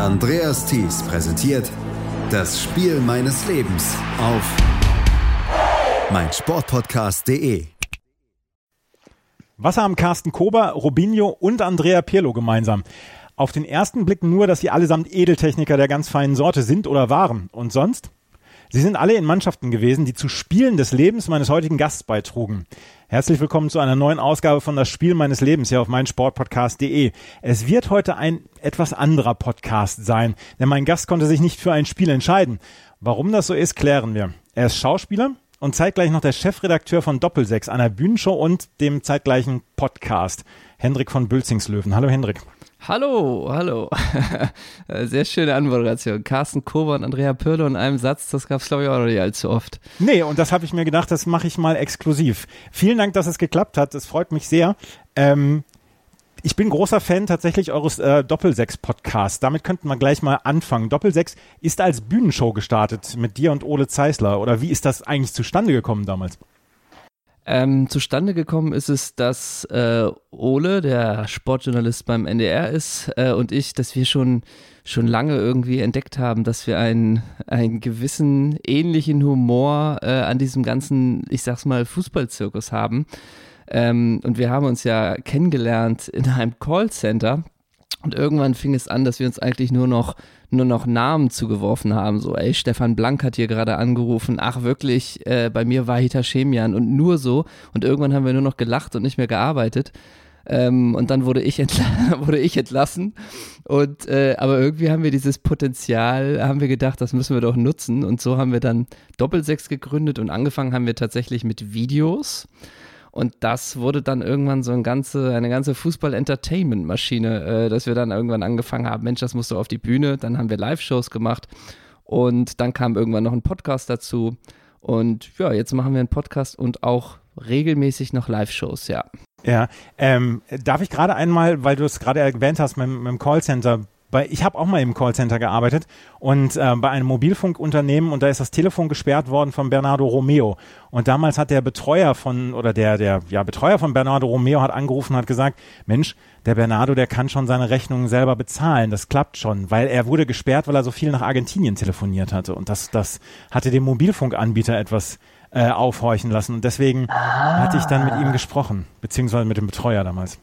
Andreas Thies präsentiert das Spiel meines Lebens auf meinsportpodcast.de. Was haben Carsten Kober, Robinho und Andrea Pirlo gemeinsam? Auf den ersten Blick nur, dass sie allesamt Edeltechniker der ganz feinen Sorte sind oder waren. Und sonst? Sie sind alle in Mannschaften gewesen, die zu Spielen des Lebens meines heutigen Gasts beitrugen. Herzlich willkommen zu einer neuen Ausgabe von Das Spiel meines Lebens hier auf meinsportpodcast.de. Es wird heute ein etwas anderer Podcast sein, denn mein Gast konnte sich nicht für ein Spiel entscheiden. Warum das so ist, klären wir. Er ist Schauspieler und zeitgleich noch der Chefredakteur von Doppelsechs, einer Bühnenshow und dem zeitgleichen Podcast. Hendrik von Bülzingslöwen. Hallo Hendrik. Hallo, hallo. Sehr schöne Anmoderation. Carsten Kober und Andrea Pirlo in einem Satz, das gab es glaube ich auch noch nicht allzu oft. Nee, und das habe ich mir gedacht, das mache ich mal exklusiv. Vielen Dank, dass es geklappt hat. Es freut mich sehr. Ähm, ich bin großer Fan tatsächlich eures äh, Doppelsechs-Podcasts. Damit könnten wir gleich mal anfangen. Doppelsechs ist als Bühnenshow gestartet mit dir und Ole Zeisler. Oder wie ist das eigentlich zustande gekommen damals? Ähm, zustande gekommen ist es, dass äh, Ole, der Sportjournalist beim NDR ist, äh, und ich, dass wir schon, schon lange irgendwie entdeckt haben, dass wir einen, einen gewissen ähnlichen Humor äh, an diesem ganzen, ich sag's mal, Fußballzirkus haben. Ähm, und wir haben uns ja kennengelernt in einem Callcenter. Und irgendwann fing es an, dass wir uns eigentlich nur noch nur noch Namen zugeworfen haben. So, ey, Stefan Blank hat hier gerade angerufen. Ach, wirklich, äh, bei mir war Hita Chemian und nur so. Und irgendwann haben wir nur noch gelacht und nicht mehr gearbeitet. Ähm, und dann wurde ich, wurde ich entlassen. Und, äh, aber irgendwie haben wir dieses Potenzial, haben wir gedacht, das müssen wir doch nutzen. Und so haben wir dann Doppelsechs gegründet und angefangen haben wir tatsächlich mit Videos. Und das wurde dann irgendwann so ein ganze, eine ganze Fußball-Entertainment-Maschine, äh, dass wir dann irgendwann angefangen haben, Mensch, das musst du auf die Bühne. Dann haben wir Live-Shows gemacht und dann kam irgendwann noch ein Podcast dazu. Und ja, jetzt machen wir einen Podcast und auch regelmäßig noch Live-Shows, ja. Ja, ähm, darf ich gerade einmal, weil du es gerade erwähnt hast mit, mit dem Callcenter, weil ich habe auch mal im Callcenter gearbeitet und äh, bei einem Mobilfunkunternehmen und da ist das Telefon gesperrt worden von Bernardo Romeo und damals hat der Betreuer von oder der der ja Betreuer von Bernardo Romeo hat angerufen und hat gesagt, Mensch, der Bernardo, der kann schon seine Rechnungen selber bezahlen, das klappt schon, weil er wurde gesperrt, weil er so viel nach Argentinien telefoniert hatte und das das hatte dem Mobilfunkanbieter etwas äh, aufhorchen lassen und deswegen ah. hatte ich dann mit ihm gesprochen, beziehungsweise mit dem Betreuer damals.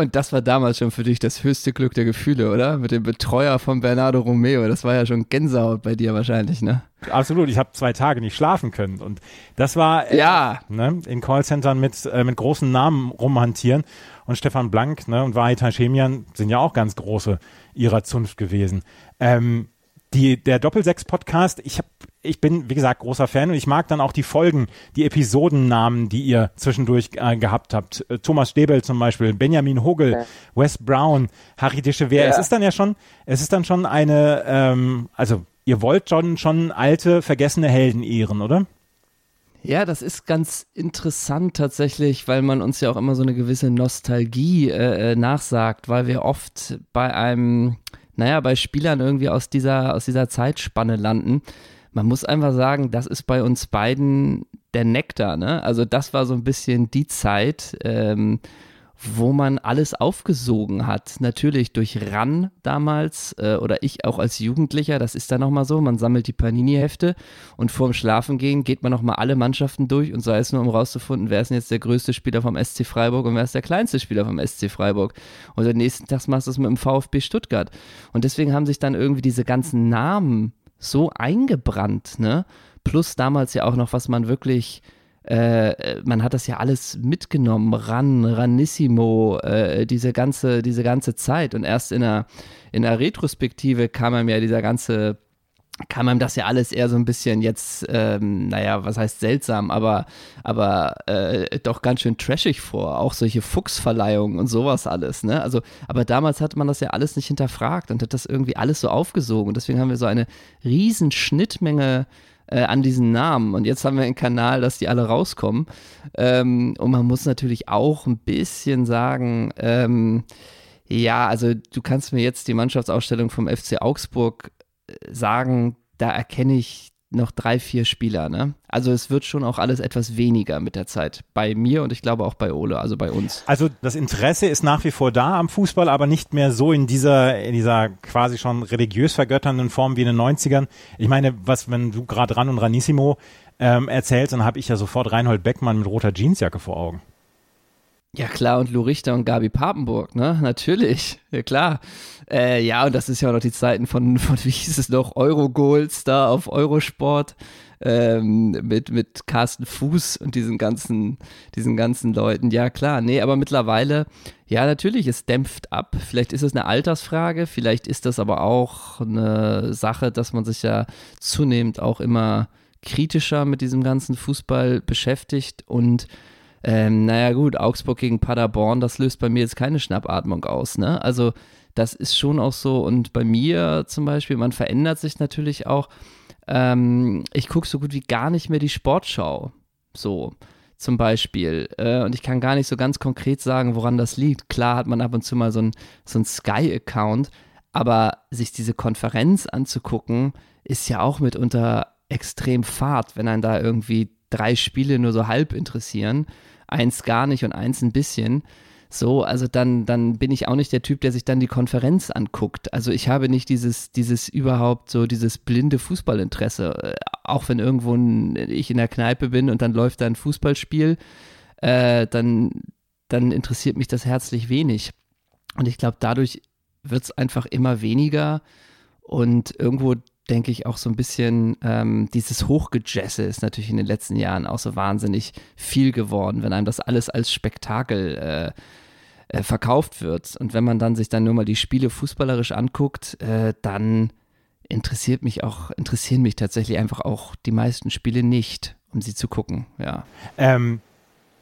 Und das war damals schon für dich das höchste Glück der Gefühle, oder? Mit dem Betreuer von Bernardo Romeo. Das war ja schon Gänsehaut bei dir wahrscheinlich, ne? Absolut. Ich habe zwei Tage nicht schlafen können. Und das war äh, ja. ne, in Callcentern mit, äh, mit großen Namen rumhantieren. Und Stefan Blank ne, und Wahid Hashemian sind ja auch ganz große ihrer Zunft gewesen. Ähm, die, der Doppelsechs-Podcast, ich, hab, ich bin, wie gesagt, großer Fan und ich mag dann auch die Folgen, die Episodennamen, die ihr zwischendurch äh, gehabt habt. Äh, Thomas Stebel zum Beispiel, Benjamin Hogel, ja. Wes Brown, Harry Dechever. Ja. Es ist dann ja schon, es ist dann schon eine, ähm, also ihr wollt schon, schon alte, vergessene Helden ehren, oder? Ja, das ist ganz interessant tatsächlich, weil man uns ja auch immer so eine gewisse Nostalgie äh, äh nachsagt, weil wir oft bei einem naja, bei Spielern irgendwie aus dieser, aus dieser Zeitspanne landen. Man muss einfach sagen, das ist bei uns beiden der Nektar, ne? Also das war so ein bisschen die Zeit, ähm, wo man alles aufgesogen hat. Natürlich durch RAN damals äh, oder ich auch als Jugendlicher, das ist dann nochmal so, man sammelt die Panini-Hefte und vorm Schlafengehen geht man nochmal alle Mannschaften durch und sei es nur, um rauszufinden, wer ist denn jetzt der größte Spieler vom SC Freiburg und wer ist der kleinste Spieler vom SC Freiburg. Und am nächsten Tag machst du es mit dem VfB Stuttgart. Und deswegen haben sich dann irgendwie diese ganzen Namen so eingebrannt, ne? Plus damals ja auch noch, was man wirklich äh, man hat das ja alles mitgenommen, Ran, Ranissimo, äh, diese, ganze, diese ganze Zeit. Und erst in der, in der Retrospektive kam einem ja dieser ganze kam einem das ja alles eher so ein bisschen jetzt, ähm, naja, was heißt seltsam, aber, aber äh, doch ganz schön trashig vor. Auch solche Fuchsverleihungen und sowas alles, ne? Also, aber damals hat man das ja alles nicht hinterfragt und hat das irgendwie alles so aufgesogen. Und deswegen haben wir so eine riesen Schnittmenge äh, an diesen Namen. Und jetzt haben wir einen Kanal, dass die alle rauskommen. Ähm, und man muss natürlich auch ein bisschen sagen, ähm, ja, also du kannst mir jetzt die Mannschaftsausstellung vom FC Augsburg sagen, da erkenne ich noch drei, vier Spieler. Ne? Also es wird schon auch alles etwas weniger mit der Zeit. Bei mir und ich glaube auch bei Ole, also bei uns. Also das Interesse ist nach wie vor da am Fußball, aber nicht mehr so in dieser, in dieser quasi schon religiös vergötternden Form wie in den 90ern. Ich meine, was, wenn du gerade Ran und Ranissimo ähm, erzählst, dann habe ich ja sofort Reinhold Beckmann mit roter Jeansjacke vor Augen. Ja klar, und Lou Richter und Gabi Papenburg, ne? Natürlich, ja klar. Äh, ja, und das ist ja auch noch die Zeiten von, von wie hieß es noch, Eurogoals da auf Eurosport ähm, mit, mit Carsten Fuß und diesen ganzen, diesen ganzen Leuten. Ja klar, nee, aber mittlerweile, ja natürlich, es dämpft ab. Vielleicht ist es eine Altersfrage, vielleicht ist das aber auch eine Sache, dass man sich ja zunehmend auch immer kritischer mit diesem ganzen Fußball beschäftigt und ähm, naja gut, Augsburg gegen Paderborn, das löst bei mir jetzt keine Schnappatmung aus. Ne? Also das ist schon auch so. Und bei mir zum Beispiel, man verändert sich natürlich auch. Ähm, ich gucke so gut wie gar nicht mehr die Sportschau. So zum Beispiel. Äh, und ich kann gar nicht so ganz konkret sagen, woran das liegt. Klar hat man ab und zu mal so einen so Sky-Account, aber sich diese Konferenz anzugucken, ist ja auch mitunter extrem fad, wenn einen da irgendwie drei Spiele nur so halb interessieren eins gar nicht und eins ein bisschen. So, also dann, dann bin ich auch nicht der Typ, der sich dann die Konferenz anguckt. Also ich habe nicht dieses, dieses überhaupt so, dieses blinde Fußballinteresse. Äh, auch wenn irgendwo ein, ich in der Kneipe bin und dann läuft da ein Fußballspiel, äh, dann, dann interessiert mich das herzlich wenig. Und ich glaube, dadurch wird es einfach immer weniger. Und irgendwo denke ich, auch so ein bisschen ähm, dieses Hochgejesse ist natürlich in den letzten Jahren auch so wahnsinnig viel geworden, wenn einem das alles als Spektakel äh, äh, verkauft wird. Und wenn man dann sich dann nur mal die Spiele fußballerisch anguckt, äh, dann interessiert mich auch, interessieren mich tatsächlich einfach auch die meisten Spiele nicht, um sie zu gucken, ja. Ähm,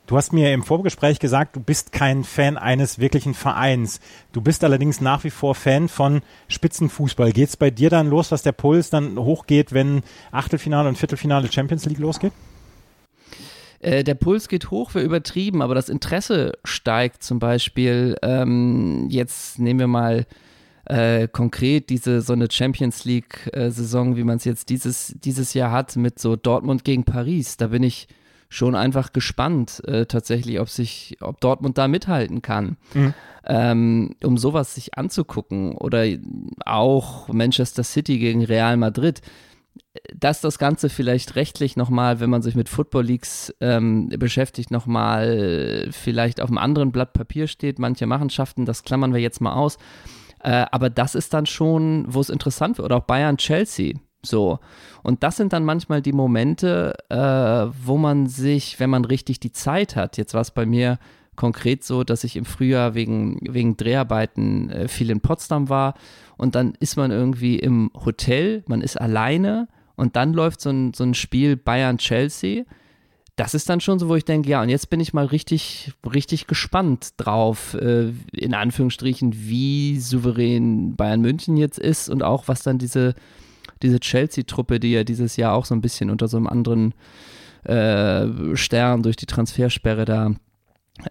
Du hast mir im Vorgespräch gesagt, du bist kein Fan eines wirklichen Vereins. Du bist allerdings nach wie vor Fan von Spitzenfußball. Geht es bei dir dann los, dass der Puls dann hochgeht, wenn Achtelfinale und Viertelfinale Champions League losgeht? Äh, der Puls geht hoch, wäre übertrieben, aber das Interesse steigt zum Beispiel. Ähm, jetzt nehmen wir mal äh, konkret diese so eine Champions League-Saison, äh, wie man es jetzt dieses, dieses Jahr hat, mit so Dortmund gegen Paris. Da bin ich schon einfach gespannt, äh, tatsächlich, ob sich, ob Dortmund da mithalten kann. Mhm. Ähm, um sowas sich anzugucken. Oder auch Manchester City gegen Real Madrid. Dass das Ganze vielleicht rechtlich nochmal, wenn man sich mit Football Leagues ähm, beschäftigt, nochmal vielleicht auf einem anderen Blatt Papier steht. Manche Machenschaften, das klammern wir jetzt mal aus. Äh, aber das ist dann schon, wo es interessant wird. Oder auch Bayern-Chelsea so. Und das sind dann manchmal die Momente, äh, wo man sich, wenn man richtig die Zeit hat, jetzt war es bei mir konkret so, dass ich im Frühjahr wegen, wegen Dreharbeiten äh, viel in Potsdam war und dann ist man irgendwie im Hotel, man ist alleine und dann läuft so ein, so ein Spiel Bayern-Chelsea. Das ist dann schon so, wo ich denke, ja, und jetzt bin ich mal richtig, richtig gespannt drauf, äh, in Anführungsstrichen, wie souverän Bayern München jetzt ist und auch was dann diese diese Chelsea-Truppe, die ja dieses Jahr auch so ein bisschen unter so einem anderen äh, Stern durch die Transfersperre da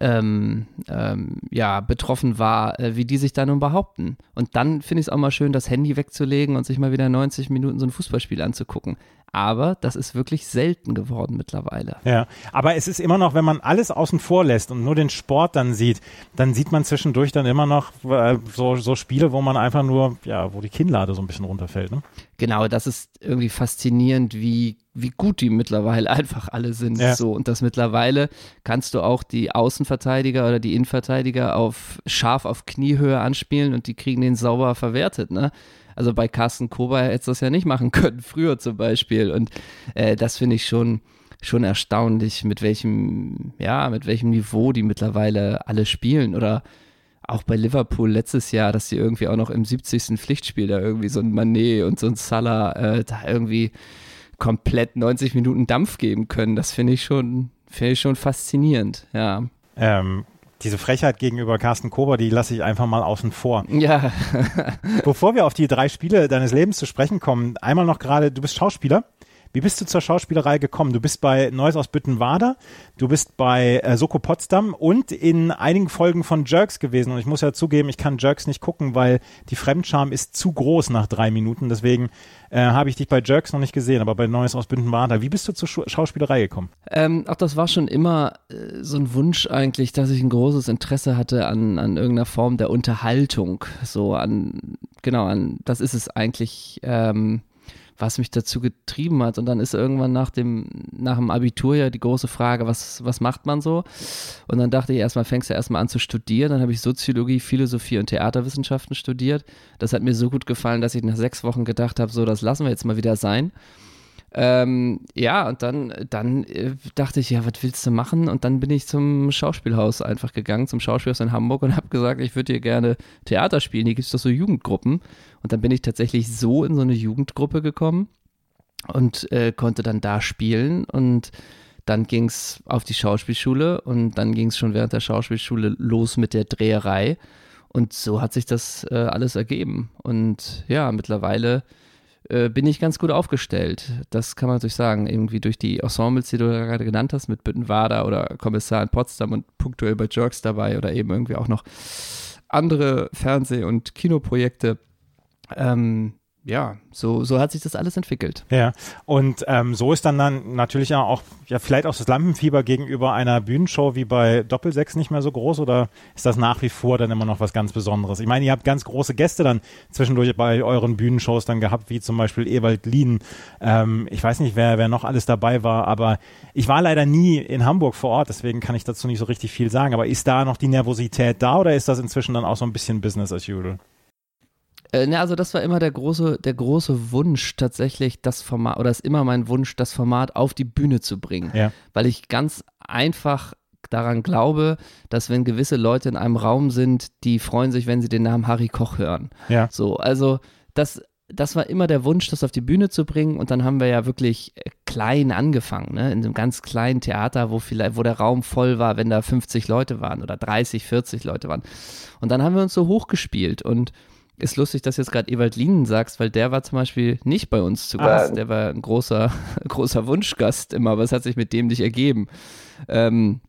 ähm, ähm, ja, betroffen war, äh, wie die sich da nun behaupten. Und dann finde ich es auch mal schön, das Handy wegzulegen und sich mal wieder 90 Minuten so ein Fußballspiel anzugucken aber das ist wirklich selten geworden mittlerweile. Ja, aber es ist immer noch, wenn man alles außen vor lässt und nur den Sport dann sieht, dann sieht man zwischendurch dann immer noch äh, so, so Spiele, wo man einfach nur, ja, wo die Kinnlade so ein bisschen runterfällt. Ne? Genau, das ist irgendwie faszinierend, wie wie gut die mittlerweile einfach alle sind. Ja. So und das mittlerweile kannst du auch die Außenverteidiger oder die Innenverteidiger auf scharf auf Kniehöhe anspielen und die kriegen den sauber verwertet. Ne? Also bei Carsten Kober hätte es das ja nicht machen können, früher zum Beispiel. Und äh, das finde ich schon, schon erstaunlich, mit welchem, ja, mit welchem Niveau die mittlerweile alle spielen. Oder auch bei Liverpool letztes Jahr, dass sie irgendwie auch noch im 70. Pflichtspiel da irgendwie so ein Manet und so ein Salah äh, da irgendwie komplett 90 Minuten Dampf geben können. Das finde ich schon, finde ich schon faszinierend, ja. Ähm, diese Frechheit gegenüber Carsten Kober, die lasse ich einfach mal außen vor. Ja. Bevor wir auf die drei Spiele deines Lebens zu sprechen kommen, einmal noch gerade, du bist Schauspieler. Wie bist du zur Schauspielerei gekommen? Du bist bei Neues aus Büttenwader, du bist bei äh, Soko Potsdam und in einigen Folgen von Jerks gewesen. Und ich muss ja zugeben, ich kann Jerks nicht gucken, weil die Fremdscham ist zu groß nach drei Minuten. Deswegen äh, habe ich dich bei Jerks noch nicht gesehen, aber bei Neues aus Büttenwader. Wie bist du zur Sch Schauspielerei gekommen? Ähm, auch das war schon immer äh, so ein Wunsch eigentlich, dass ich ein großes Interesse hatte an, an irgendeiner Form der Unterhaltung. So an, genau, an, das ist es eigentlich. Ähm, was mich dazu getrieben hat. Und dann ist irgendwann nach dem, nach dem Abitur ja die große Frage, was, was macht man so? Und dann dachte ich erstmal, fängst du erstmal an zu studieren. Dann habe ich Soziologie, Philosophie und Theaterwissenschaften studiert. Das hat mir so gut gefallen, dass ich nach sechs Wochen gedacht habe, so, das lassen wir jetzt mal wieder sein. Ähm, ja, und dann, dann äh, dachte ich, ja, was willst du machen? Und dann bin ich zum Schauspielhaus einfach gegangen, zum Schauspielhaus in Hamburg und habe gesagt, ich würde hier gerne Theater spielen. Hier gibt es doch so Jugendgruppen. Und dann bin ich tatsächlich so in so eine Jugendgruppe gekommen und äh, konnte dann da spielen. Und dann ging es auf die Schauspielschule und dann ging es schon während der Schauspielschule los mit der Dreherei. Und so hat sich das äh, alles ergeben. Und ja, mittlerweile bin ich ganz gut aufgestellt. Das kann man natürlich sagen, irgendwie durch die Ensembles, die du gerade genannt hast, mit Büttenwader oder Kommissar in Potsdam und punktuell bei Jerks dabei oder eben irgendwie auch noch andere Fernseh- und Kinoprojekte. Ähm, ja, so, so hat sich das alles entwickelt. Ja, und ähm, so ist dann dann natürlich auch, ja, vielleicht auch das Lampenfieber gegenüber einer Bühnenshow wie bei Doppelsechs nicht mehr so groß oder ist das nach wie vor dann immer noch was ganz Besonderes? Ich meine, ihr habt ganz große Gäste dann zwischendurch bei euren Bühnenshows dann gehabt, wie zum Beispiel Ewald Lien. Ähm, ich weiß nicht, wer, wer noch alles dabei war, aber ich war leider nie in Hamburg vor Ort, deswegen kann ich dazu nicht so richtig viel sagen. Aber ist da noch die Nervosität da oder ist das inzwischen dann auch so ein bisschen Business as usual? Äh, ne, also das war immer der große, der große Wunsch tatsächlich, das Format, oder ist immer mein Wunsch, das Format auf die Bühne zu bringen. Ja. Weil ich ganz einfach daran glaube, dass wenn gewisse Leute in einem Raum sind, die freuen sich, wenn sie den Namen Harry Koch hören. Ja. So, also das, das war immer der Wunsch, das auf die Bühne zu bringen. Und dann haben wir ja wirklich äh, klein angefangen, ne? in einem ganz kleinen Theater, wo vielleicht, wo der Raum voll war, wenn da 50 Leute waren oder 30, 40 Leute waren. Und dann haben wir uns so hochgespielt und ist lustig, dass du jetzt gerade Ewald Lienen sagst, weil der war zum Beispiel nicht bei uns zu Gast. Ah. Der war ein großer, großer Wunschgast immer, aber es hat sich mit dem nicht ergeben. Ähm,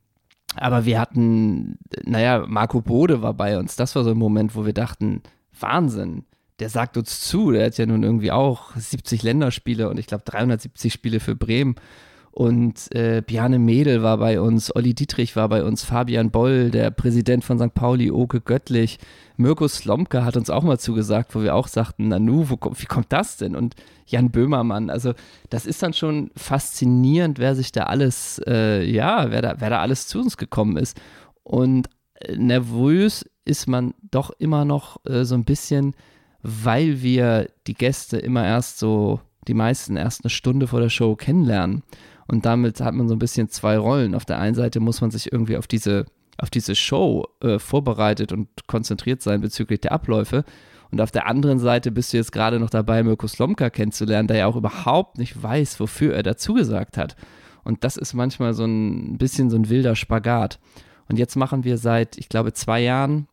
aber wir hatten, naja, Marco Bode war bei uns. Das war so ein Moment, wo wir dachten, Wahnsinn, der sagt uns zu. Der hat ja nun irgendwie auch 70 Länderspiele und ich glaube 370 Spiele für Bremen. Und äh, Bjarne Mädel war bei uns, Olli Dietrich war bei uns, Fabian Boll, der Präsident von St. Pauli, Oke Göttlich, Mirko Slomka hat uns auch mal zugesagt, wo wir auch sagten, Nanu, wo, wie kommt das denn? Und Jan Böhmermann, also das ist dann schon faszinierend, wer sich da alles, äh, ja, wer da, wer da alles zu uns gekommen ist. Und äh, nervös ist man doch immer noch äh, so ein bisschen, weil wir die Gäste immer erst so, die meisten erst eine Stunde vor der Show kennenlernen. Und damit hat man so ein bisschen zwei Rollen. Auf der einen Seite muss man sich irgendwie auf diese, auf diese Show äh, vorbereitet und konzentriert sein bezüglich der Abläufe. Und auf der anderen Seite bist du jetzt gerade noch dabei, Mirko Slomka kennenzulernen, der ja auch überhaupt nicht weiß, wofür er dazu gesagt hat. Und das ist manchmal so ein bisschen so ein wilder Spagat. Und jetzt machen wir seit, ich glaube, zwei Jahren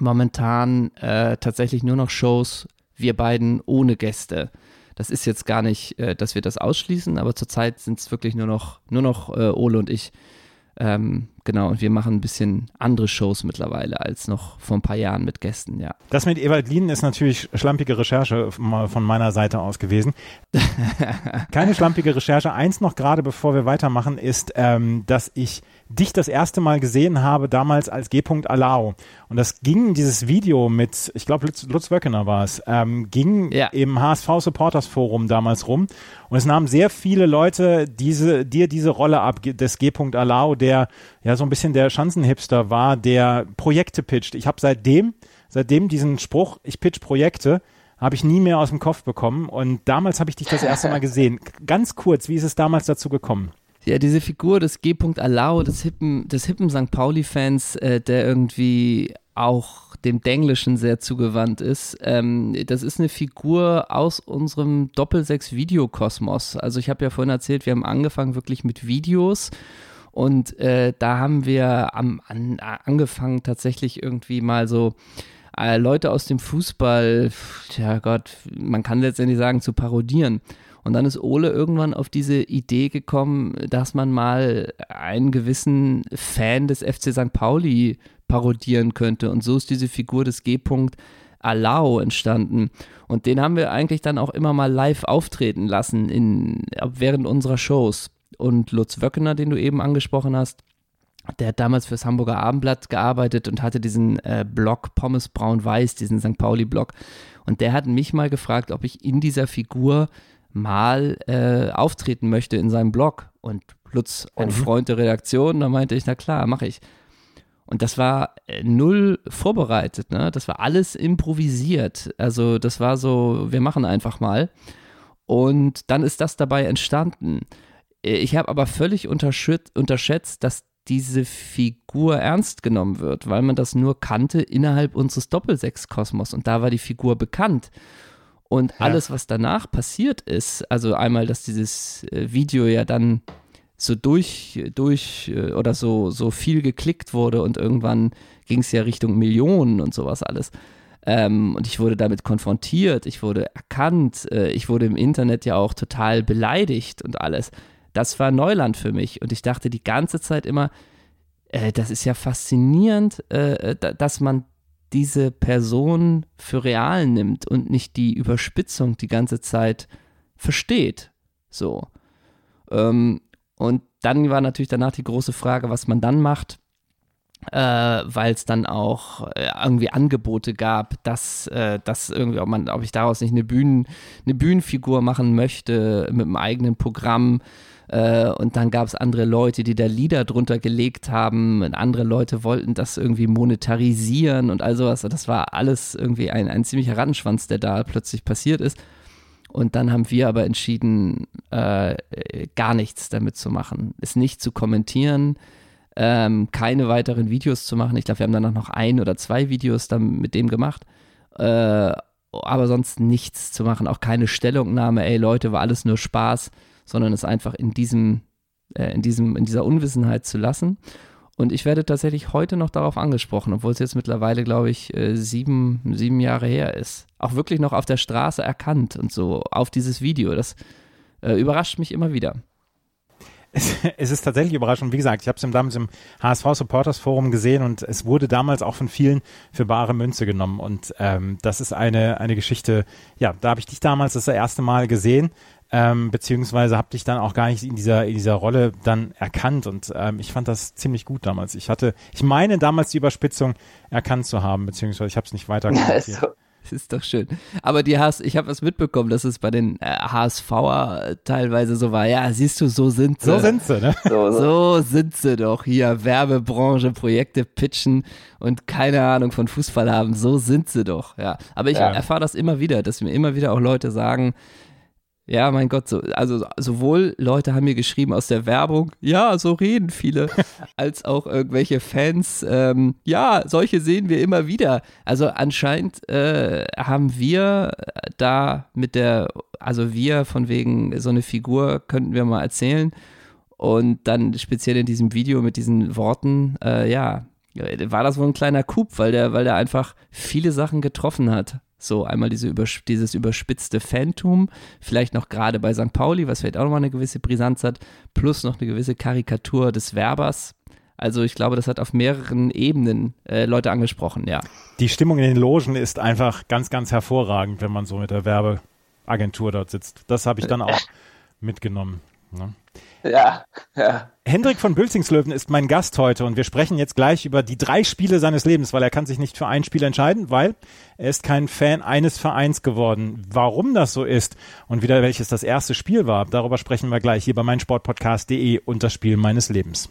momentan äh, tatsächlich nur noch Shows, wir beiden ohne Gäste. Das ist jetzt gar nicht, äh, dass wir das ausschließen, aber zurzeit sind es wirklich nur noch, nur noch äh, Ole und ich. Ähm, genau, und wir machen ein bisschen andere Shows mittlerweile als noch vor ein paar Jahren mit Gästen, ja. Das mit Ewald Lien ist natürlich schlampige Recherche von meiner Seite aus gewesen. Keine schlampige Recherche. Eins noch gerade, bevor wir weitermachen, ist, ähm, dass ich dich das erste Mal gesehen habe, damals als G. Alao. Und das ging, dieses Video mit, ich glaube, Lutz, Lutz Wöckener war es, ähm, ging ja. im HSV Supporters Forum damals rum. Und es nahmen sehr viele Leute diese, dir diese Rolle ab, des G. Alao, der ja so ein bisschen der Schanzenhipster war, der Projekte pitcht. Ich habe seitdem, seitdem diesen Spruch, ich pitch Projekte, habe ich nie mehr aus dem Kopf bekommen. Und damals habe ich dich das erste Mal gesehen. Ganz kurz, wie ist es damals dazu gekommen? Ja, diese Figur des G. Alao, des hippen, des hippen St. Pauli-Fans, äh, der irgendwie auch dem Denglischen sehr zugewandt ist. Ähm, das ist eine Figur aus unserem Doppelsechs-Videokosmos. Also ich habe ja vorhin erzählt, wir haben angefangen wirklich mit Videos und äh, da haben wir am, an, angefangen tatsächlich irgendwie mal so äh, Leute aus dem Fußball, ja Gott, man kann letztendlich sagen, zu parodieren. Und dann ist Ole irgendwann auf diese Idee gekommen, dass man mal einen gewissen Fan des FC St. Pauli parodieren könnte. Und so ist diese Figur des G-Punkt Alao entstanden. Und den haben wir eigentlich dann auch immer mal live auftreten lassen in, während unserer Shows. Und Lutz Wöckener, den du eben angesprochen hast, der hat damals fürs Hamburger Abendblatt gearbeitet und hatte diesen äh, Blog Pommes Braun-Weiß, diesen St. Pauli-Blog. Und der hat mich mal gefragt, ob ich in dieser Figur mal äh, auftreten möchte in seinem Blog. Und Lutz, ein mhm. Freund der Redaktion, da meinte ich, na klar, mache ich. Und das war äh, null vorbereitet, ne? Das war alles improvisiert. Also das war so, wir machen einfach mal. Und dann ist das dabei entstanden. Äh, ich habe aber völlig unterschätzt, dass diese Figur ernst genommen wird, weil man das nur kannte innerhalb unseres Doppelsechs-Kosmos. Und da war die Figur bekannt. Und ja. alles, was danach passiert ist, also einmal, dass dieses äh, Video ja dann so durch, durch äh, oder so, so viel geklickt wurde und irgendwann ging es ja Richtung Millionen und sowas alles. Ähm, und ich wurde damit konfrontiert, ich wurde erkannt, äh, ich wurde im Internet ja auch total beleidigt und alles. Das war Neuland für mich und ich dachte die ganze Zeit immer, äh, das ist ja faszinierend, äh, dass man diese Person für real nimmt und nicht die Überspitzung die ganze Zeit versteht. So. Ähm, und dann war natürlich danach die große Frage, was man dann macht, äh, weil es dann auch äh, irgendwie Angebote gab, dass, äh, dass irgendwie, ob, man, ob ich daraus nicht eine, Bühnen, eine Bühnenfigur machen möchte mit einem eigenen Programm. Äh, und dann gab es andere Leute, die da Lieder drunter gelegt haben. Und andere Leute wollten das irgendwie monetarisieren und all sowas. Das war alles irgendwie ein, ein ziemlicher Rattenschwanz, der da plötzlich passiert ist. Und dann haben wir aber entschieden, äh, gar nichts damit zu machen, es nicht zu kommentieren, ähm, keine weiteren Videos zu machen. Ich glaube, wir haben dann noch ein oder zwei Videos dann mit dem gemacht. Äh, aber sonst nichts zu machen, auch keine Stellungnahme, ey Leute, war alles nur Spaß, sondern es einfach in diesem, äh, in diesem, in dieser Unwissenheit zu lassen. Und ich werde tatsächlich heute noch darauf angesprochen, obwohl es jetzt mittlerweile, glaube ich, äh, sieben, sieben Jahre her ist. Auch wirklich noch auf der Straße erkannt und so auf dieses Video. Das äh, überrascht mich immer wieder. Es, es ist tatsächlich überraschend. Wie gesagt, ich habe es damals im HSV Supporters Forum gesehen und es wurde damals auch von vielen für bare Münze genommen. Und ähm, das ist eine, eine Geschichte, ja, da habe ich dich damals das erste Mal gesehen ähm, beziehungsweise habe dich dann auch gar nicht in dieser, in dieser Rolle dann erkannt und ähm, ich fand das ziemlich gut damals. Ich hatte, ich meine damals die Überspitzung erkannt zu haben, beziehungsweise ich habe es nicht weiter kommentiert. Das ist doch schön. Aber die HS, ich habe was mitbekommen, dass es bei den äh, HSVer teilweise so war. Ja, siehst du, so sind sie. So sind sie, ne? So, so. so sind sie doch hier. Werbebranche, Projekte pitchen und keine Ahnung von Fußball haben. So sind sie doch, ja. Aber ich ja. erfahre das immer wieder, dass mir immer wieder auch Leute sagen, ja, mein Gott, so, also sowohl Leute haben mir geschrieben aus der Werbung, ja, so reden viele, als auch irgendwelche Fans, ähm, ja, solche sehen wir immer wieder. Also anscheinend äh, haben wir da mit der, also wir von wegen so eine Figur könnten wir mal erzählen und dann speziell in diesem Video mit diesen Worten, äh, ja, war das wohl ein kleiner Coup, weil der, weil der einfach viele Sachen getroffen hat. So einmal diese übers dieses überspitzte Phantom, vielleicht noch gerade bei St. Pauli, was vielleicht auch nochmal eine gewisse Brisanz hat, plus noch eine gewisse Karikatur des Werbers. Also ich glaube, das hat auf mehreren Ebenen äh, Leute angesprochen, ja. Die Stimmung in den Logen ist einfach ganz, ganz hervorragend, wenn man so mit der Werbeagentur dort sitzt. Das habe ich dann auch mitgenommen. Ne? Ja, ja. Hendrik von Bülzingslöwen ist mein Gast heute und wir sprechen jetzt gleich über die drei Spiele seines Lebens, weil er kann sich nicht für ein Spiel entscheiden, weil er ist kein Fan eines Vereins geworden. Warum das so ist und wieder welches das erste Spiel war, darüber sprechen wir gleich hier bei meinsportpodcast.de und das Spiel meines Lebens.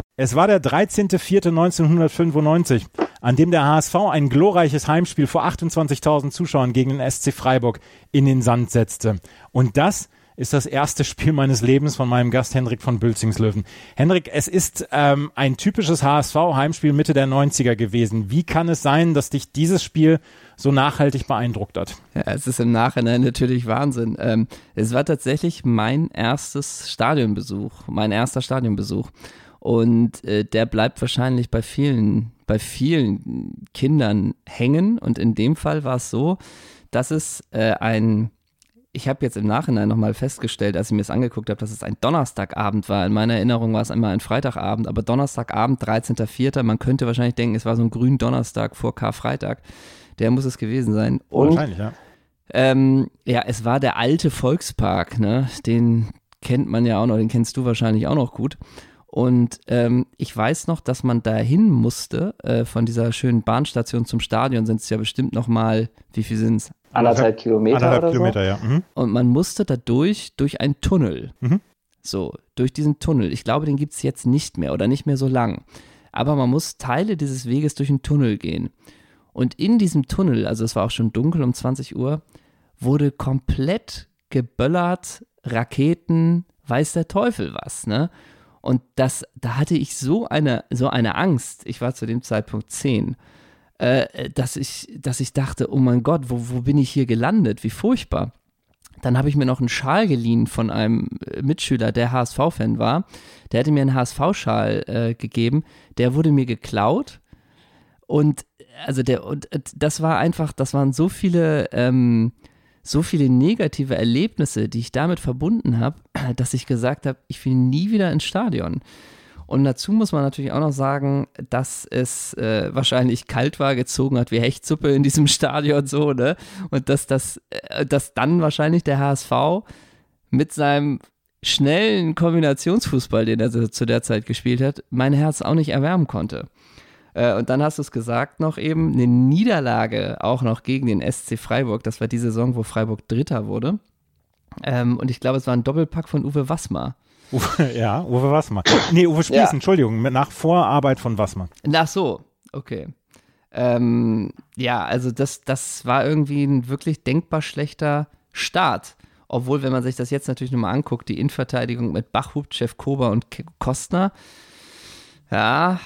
Es war der 13.04.1995, an dem der HSV ein glorreiches Heimspiel vor 28.000 Zuschauern gegen den SC Freiburg in den Sand setzte. Und das ist das erste Spiel meines Lebens von meinem Gast Henrik von Bülzingslöwen. Henrik, es ist ähm, ein typisches HSV-Heimspiel Mitte der 90er gewesen. Wie kann es sein, dass dich dieses Spiel so nachhaltig beeindruckt hat? Ja, es ist im Nachhinein natürlich Wahnsinn. Ähm, es war tatsächlich mein erstes Stadionbesuch, mein erster Stadionbesuch. Und äh, der bleibt wahrscheinlich bei vielen, bei vielen Kindern hängen. Und in dem Fall war es so, dass es äh, ein, ich habe jetzt im Nachhinein nochmal festgestellt, als ich mir das angeguckt habe, dass es ein Donnerstagabend war. In meiner Erinnerung war es einmal ein Freitagabend, aber Donnerstagabend, 13.04. Man könnte wahrscheinlich denken, es war so ein grünen Donnerstag vor Karfreitag. Der muss es gewesen sein. Und, wahrscheinlich, ja. Ähm, ja, es war der alte Volkspark, ne? Den kennt man ja auch noch, den kennst du wahrscheinlich auch noch gut. Und ähm, ich weiß noch, dass man dahin musste, äh, von dieser schönen Bahnstation zum Stadion sind es ja bestimmt nochmal, wie viel sind es? Anderthalb Kilometer. Anderthalb oder Kilometer, so? ja. Mhm. Und man musste dadurch, durch einen Tunnel. Mhm. So, durch diesen Tunnel. Ich glaube, den gibt es jetzt nicht mehr oder nicht mehr so lang. Aber man muss Teile dieses Weges durch einen Tunnel gehen. Und in diesem Tunnel, also es war auch schon dunkel um 20 Uhr, wurde komplett geböllert, Raketen, weiß der Teufel was, ne? Und das, da hatte ich so eine, so eine Angst, ich war zu dem Zeitpunkt zehn, äh, dass, ich, dass ich dachte, oh mein Gott, wo, wo bin ich hier gelandet? Wie furchtbar. Dann habe ich mir noch einen Schal geliehen von einem äh, Mitschüler, der HSV-Fan war. Der hatte mir einen HSV-Schal äh, gegeben. Der wurde mir geklaut. Und also der, und äh, das war einfach, das waren so viele, ähm, so viele negative Erlebnisse, die ich damit verbunden habe, dass ich gesagt habe, ich will nie wieder ins Stadion. Und dazu muss man natürlich auch noch sagen, dass es äh, wahrscheinlich kalt war, gezogen hat wie Hechtsuppe in diesem Stadion so, ne? Und dass das, äh, dass dann wahrscheinlich der HSV mit seinem schnellen Kombinationsfußball, den er zu der Zeit gespielt hat, mein Herz auch nicht erwärmen konnte. Äh, und dann hast du es gesagt noch eben, eine Niederlage auch noch gegen den SC Freiburg. Das war die Saison, wo Freiburg Dritter wurde. Ähm, und ich glaube, es war ein Doppelpack von Uwe Wassmer. Uwe, ja, Uwe Wassmer. Nee, Uwe Spieß, Ja. Entschuldigung, nach Vorarbeit von Wassmer. Ach so, okay. Ähm, ja, also das, das war irgendwie ein wirklich denkbar schlechter Start. Obwohl, wenn man sich das jetzt natürlich nochmal anguckt, die Innenverteidigung mit Bachhub, Chef Kober und Kostner, ja,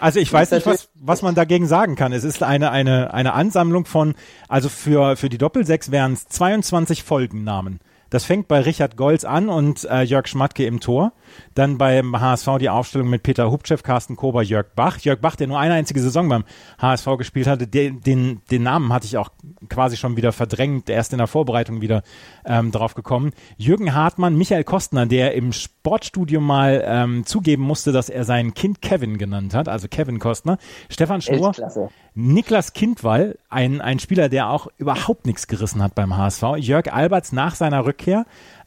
Also ich weiß nicht, was, was man dagegen sagen kann. Es ist eine, eine, eine Ansammlung von, also für, für die Doppelsechs wären es 22 Folgennamen. Das fängt bei Richard Golz an und äh, Jörg Schmatke im Tor. Dann beim HSV die Aufstellung mit Peter Hubchev, Carsten Kober, Jörg Bach. Jörg Bach, der nur eine einzige Saison beim HSV gespielt hatte, den, den, den Namen hatte ich auch quasi schon wieder verdrängt, erst in der Vorbereitung wieder ähm, drauf gekommen. Jürgen Hartmann, Michael Kostner, der im Sportstudio mal ähm, zugeben musste, dass er sein Kind Kevin genannt hat, also Kevin Kostner. Stefan Schnur, Weltklasse. Niklas Kindwall, ein, ein Spieler, der auch überhaupt nichts gerissen hat beim HSV. Jörg Alberts nach seiner Rückkehr,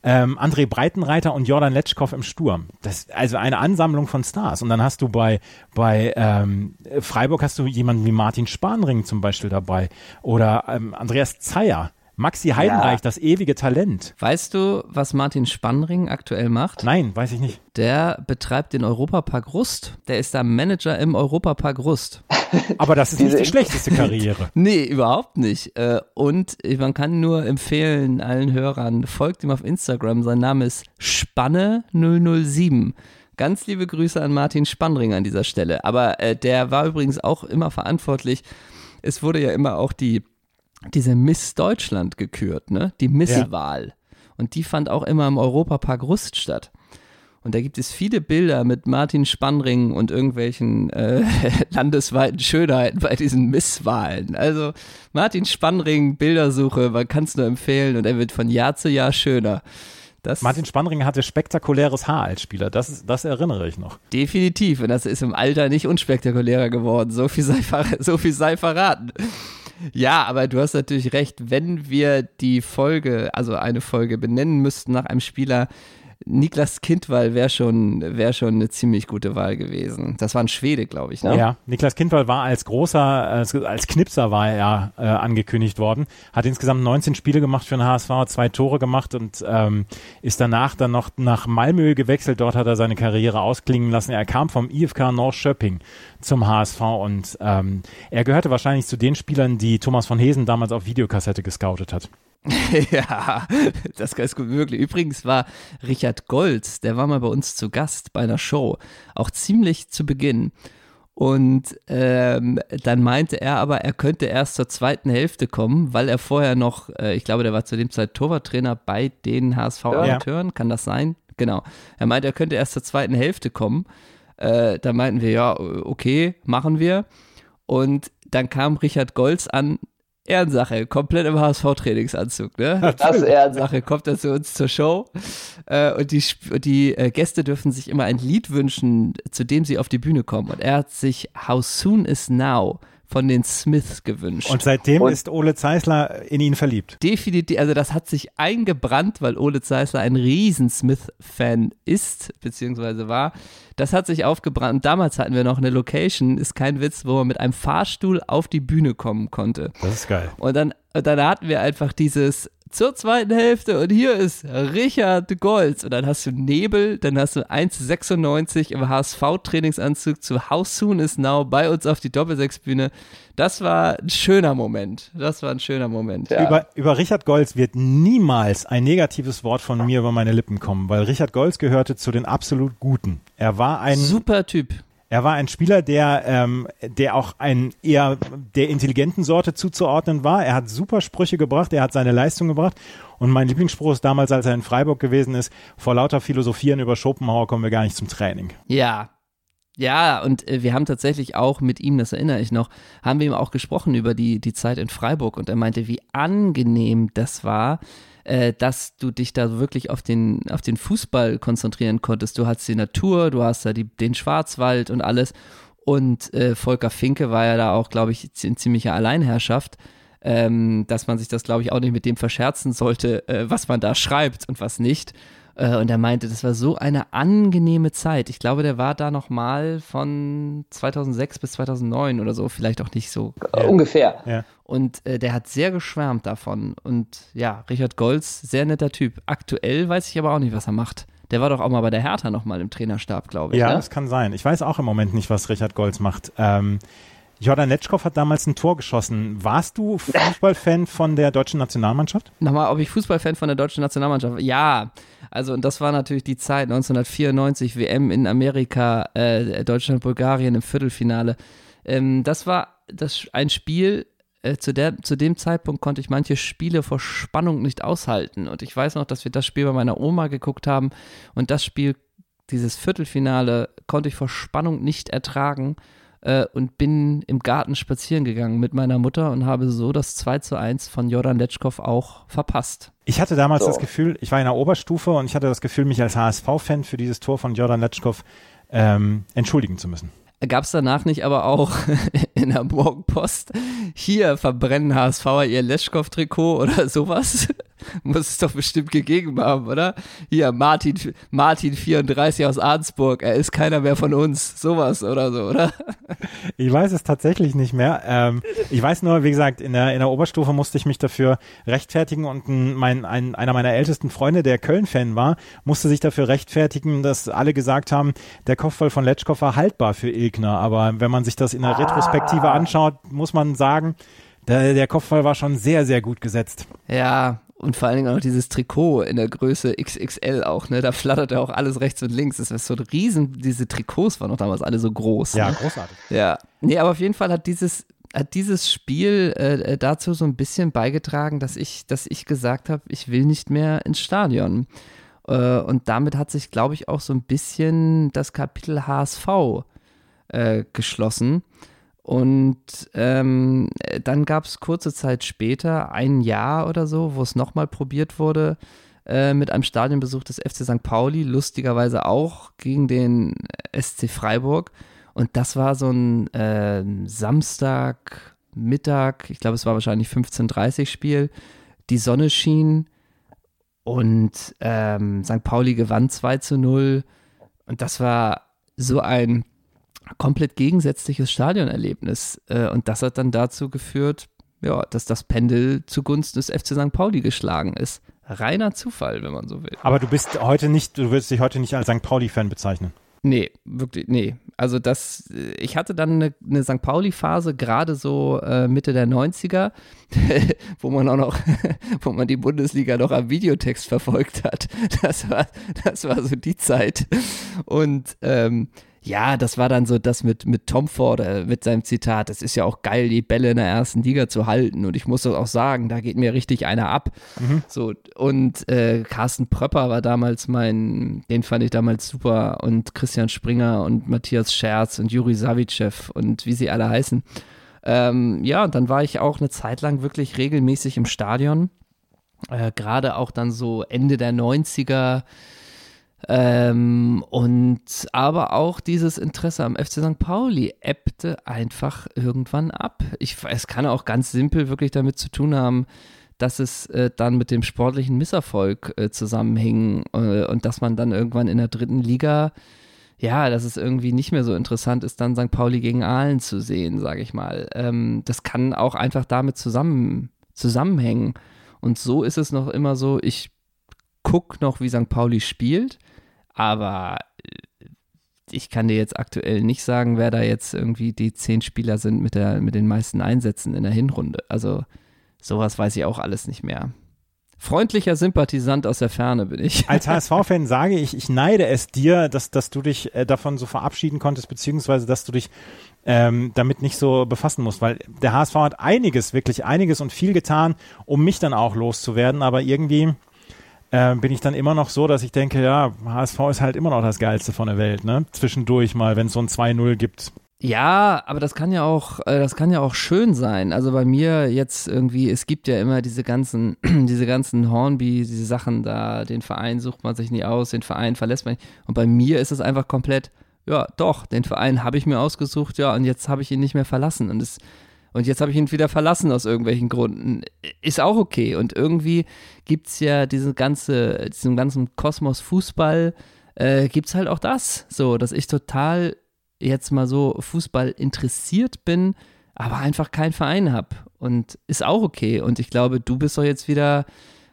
ähm, André Breitenreiter und Jordan Letschkow im Sturm. Das also eine Ansammlung von Stars. Und dann hast du bei, bei ähm, Freiburg hast du jemanden wie Martin Spanring zum Beispiel dabei oder ähm, Andreas Zeyer. Maxi Heidenreich, das ewige Talent. weißt du, was Martin Spannring aktuell macht? Nein, weiß ich nicht. Der betreibt den Europapark Rust. Der ist da Manager im Europapark Rust. Aber das ist nicht die schlechteste Karriere. Nee, überhaupt nicht. Äh, Und man kann nur empfehlen allen Hörern, folgt ihm auf Instagram. Sein Name ist Spanne007. Ganz liebe Grüße an Martin Spannring an dieser Stelle. Aber äh, der war übrigens auch immer verantwortlich. Es wurde ja immer auch die, diese Miss Deutschland gekürt, ne? Die Misswahl. Und die fand auch immer im Europapark Rust statt. Und da gibt es viele Bilder mit Martin Spannring und irgendwelchen äh, landesweiten Schönheiten bei diesen Misswahlen. Also Martin Spannring, Bildersuche, man kann es nur empfehlen und er wird von Jahr zu Jahr schöner. Das Martin Spannring hatte spektakuläres Haar als Spieler. Das, das erinnere ich noch. definitiv. Und das ist im Alter nicht unspektakulärer geworden. So viel sei, so viel sei verraten. Ja, aber du hast natürlich recht, wenn wir die Folge, also eine Folge benennen müssten nach einem Spieler, Niklas Kindwall wäre schon, wär schon eine ziemlich gute Wahl gewesen. Das war ein Schwede, glaube ich, ne? Ja, Niklas Kindwall war als großer, als, als Knipser war er äh, angekündigt worden, hat insgesamt 19 Spiele gemacht für den HSV, zwei Tore gemacht und ähm, ist danach dann noch nach Malmö gewechselt. Dort hat er seine Karriere ausklingen lassen. Er kam vom IFK Norrköping zum HSV und ähm, er gehörte wahrscheinlich zu den Spielern, die Thomas von Hesen damals auf Videokassette gescoutet hat. ja, das ist gut möglich. Übrigens war Richard Golz, der war mal bei uns zu Gast bei einer Show, auch ziemlich zu Beginn. Und ähm, dann meinte er aber, er könnte erst zur zweiten Hälfte kommen, weil er vorher noch, äh, ich glaube, der war zu dem Zeit Torwarttrainer bei den HSV-Amateuren, ja. kann das sein? Genau. Er meinte, er könnte erst zur zweiten Hälfte kommen. Äh, da meinten wir, ja, okay, machen wir. Und dann kam Richard Golz an Ehrensache, komplett im HSV-Trainingsanzug, ne? Das Ehrensache, kommt er zu uns zur Show. Äh, und die, die äh, Gäste dürfen sich immer ein Lied wünschen, zu dem sie auf die Bühne kommen. Und er hat sich How Soon Is Now von den Smiths gewünscht. Und seitdem und ist Ole Zeisler in ihn verliebt. Definitiv, also das hat sich eingebrannt, weil Ole Zeisler ein riesen Smith-Fan ist, beziehungsweise war. Das hat sich aufgebrannt. Und damals hatten wir noch eine Location, ist kein Witz, wo man mit einem Fahrstuhl auf die Bühne kommen konnte. Das ist geil. Und dann, und dann hatten wir einfach dieses zur zweiten Hälfte und hier ist Richard Golz. Und dann hast du Nebel, dann hast du 1,96 im HSV-Trainingsanzug zu How Soon Is Now bei uns auf die Doppelsechsbühne. Das war ein schöner Moment. Das war ein schöner Moment. Ja. Über, über Richard Golz wird niemals ein negatives Wort von mir über meine Lippen kommen, weil Richard Golz gehörte zu den absolut Guten. Er war ein super Typ. Er war ein Spieler, der, ähm, der auch ein eher der intelligenten Sorte zuzuordnen war. Er hat super Sprüche gebracht, er hat seine Leistung gebracht. Und mein Lieblingsspruch ist damals, als er in Freiburg gewesen ist, vor lauter Philosophieren über Schopenhauer kommen wir gar nicht zum Training. Ja, ja, und äh, wir haben tatsächlich auch mit ihm, das erinnere ich noch, haben wir ihm auch gesprochen über die, die Zeit in Freiburg und er meinte, wie angenehm das war, äh, dass du dich da wirklich auf den, auf den Fußball konzentrieren konntest. Du hast die Natur, du hast da die, den Schwarzwald und alles. Und äh, Volker Finke war ja da auch, glaube ich, in ziemlicher Alleinherrschaft. Ähm, dass man sich das, glaube ich, auch nicht mit dem verscherzen sollte, äh, was man da schreibt und was nicht. Äh, und er meinte, das war so eine angenehme Zeit. Ich glaube, der war da noch mal von 2006 bis 2009 oder so, vielleicht auch nicht so. Äh, ungefähr. Ja. Und äh, der hat sehr geschwärmt davon. Und ja, Richard Golz, sehr netter Typ. Aktuell weiß ich aber auch nicht, was er macht. Der war doch auch mal bei der Hertha noch mal im Trainerstab, glaube ich. Ja, ne? das kann sein. Ich weiß auch im Moment nicht, was Richard Golz macht. Ähm, Jordan Letschkow hat damals ein Tor geschossen. Warst du Fußballfan von der deutschen Nationalmannschaft? Nochmal, ob ich Fußballfan von der deutschen Nationalmannschaft? Ja, also und das war natürlich die Zeit 1994 WM in Amerika, äh, Deutschland Bulgarien im Viertelfinale. Ähm, das war das ein Spiel. Äh, zu, der, zu dem Zeitpunkt konnte ich manche Spiele vor Spannung nicht aushalten. Und ich weiß noch, dass wir das Spiel bei meiner Oma geguckt haben. Und das Spiel, dieses Viertelfinale, konnte ich vor Spannung nicht ertragen äh, und bin im Garten spazieren gegangen mit meiner Mutter und habe so das 2 zu 1 von Jordan Letschkow auch verpasst. Ich hatte damals so. das Gefühl, ich war in der Oberstufe und ich hatte das Gefühl, mich als HSV-Fan für dieses Tor von Jordan Letschkow ähm, entschuldigen zu müssen. Gab es danach nicht aber auch in der Morgenpost, hier verbrennen HSVer ihr Leschkow-Trikot oder sowas? Muss es doch bestimmt gegeben haben, oder? Hier, Martin, Martin 34 aus Arnsburg, er ist keiner mehr von uns. Sowas oder so, oder? Ich weiß es tatsächlich nicht mehr. Ähm, ich weiß nur, wie gesagt, in der, in der Oberstufe musste ich mich dafür rechtfertigen und mein, ein, einer meiner ältesten Freunde, der Köln-Fan war, musste sich dafür rechtfertigen, dass alle gesagt haben, der Kopfball von Letschkow war haltbar für Ilkner. Aber wenn man sich das in der Retrospektive ah. anschaut, muss man sagen, der, der Kopfball war schon sehr, sehr gut gesetzt. Ja, und vor allen Dingen auch dieses Trikot in der Größe XXL auch, ne? Da flattert ja auch alles rechts und links. Das ist so ein Riesen, diese Trikots waren noch damals alle so groß. Ja, ne? großartig. Ja. Nee, aber auf jeden Fall hat dieses, hat dieses Spiel äh, dazu so ein bisschen beigetragen, dass ich, dass ich gesagt habe, ich will nicht mehr ins Stadion. Äh, und damit hat sich, glaube ich, auch so ein bisschen das Kapitel HSV äh, geschlossen. Und ähm, dann gab es kurze Zeit später, ein Jahr oder so, wo es nochmal probiert wurde äh, mit einem Stadionbesuch des FC St. Pauli, lustigerweise auch gegen den SC Freiburg. Und das war so ein äh, Samstag, Mittag, ich glaube, es war wahrscheinlich 15.30 Spiel. Die Sonne schien und ähm, St. Pauli gewann 2 zu 0. Und das war so ein komplett gegensätzliches Stadionerlebnis. Äh, und das hat dann dazu geführt, ja, dass das Pendel zugunsten des FC St. Pauli geschlagen ist. Reiner Zufall, wenn man so will. Aber du bist heute nicht, du würdest dich heute nicht als St. Pauli-Fan bezeichnen. Nee, wirklich, nee. Also das, ich hatte dann eine, eine St. Pauli-Phase, gerade so äh, Mitte der 90er, wo man auch noch, wo man die Bundesliga noch am Videotext verfolgt hat. Das war, das war so die Zeit. Und ähm, ja, das war dann so das mit, mit Tom Ford, äh, mit seinem Zitat, es ist ja auch geil, die Bälle in der ersten Liga zu halten. Und ich muss das auch sagen, da geht mir richtig einer ab. Mhm. So, und äh, Carsten Pröpper war damals mein, den fand ich damals super. Und Christian Springer und Matthias Scherz und Juri Savicev und wie sie alle heißen. Ähm, ja, und dann war ich auch eine Zeit lang wirklich regelmäßig im Stadion. Äh, Gerade auch dann so Ende der 90er ähm, und aber auch dieses Interesse am FC St. Pauli ebbte einfach irgendwann ab. Ich, es kann auch ganz simpel wirklich damit zu tun haben, dass es äh, dann mit dem sportlichen Misserfolg äh, zusammenhing äh, und dass man dann irgendwann in der dritten Liga, ja, dass es irgendwie nicht mehr so interessant ist, dann St. Pauli gegen Aalen zu sehen, sage ich mal. Ähm, das kann auch einfach damit zusammen, zusammenhängen. Und so ist es noch immer so, ich gucke noch, wie St. Pauli spielt aber äh, ich kann dir jetzt aktuell nicht sagen, wer da jetzt irgendwie die zehn Spieler sind mit, der, mit den meisten Einsätzen in der Hinrunde. Also sowas weiß ich auch alles nicht mehr. Freundlicher Sympathisant aus der Ferne bin ich. Als HSV-Fan sage ich, ich neide es dir, dass, dass du dich äh, davon so verabschieden konntest, beziehungsweise dass du dich ähm, damit nicht so befassen musst, weil der HSV hat einiges, wirklich einiges und viel getan, um mich dann auch loszuwerden, aber irgendwie äh, bin ich dann immer noch so, dass ich denke, ja, HSV ist halt immer noch das Geilste von der Welt, ne? Zwischendurch mal, wenn es so ein 2-0 gibt. Ja, aber das kann ja auch, äh, das kann ja auch schön sein. Also bei mir jetzt irgendwie, es gibt ja immer diese ganzen, diese ganzen Hornby, diese Sachen da, den Verein sucht man sich nie aus, den Verein verlässt man nicht. Und bei mir ist es einfach komplett, ja, doch, den Verein habe ich mir ausgesucht, ja, und jetzt habe ich ihn nicht mehr verlassen. Und es und jetzt habe ich ihn wieder verlassen aus irgendwelchen Gründen. Ist auch okay. Und irgendwie gibt es ja diese ganze, diesen ganzen Kosmos Fußball, äh, gibt es halt auch das. So, dass ich total jetzt mal so Fußball interessiert bin, aber einfach keinen Verein habe. Und ist auch okay. Und ich glaube, du bist doch jetzt wieder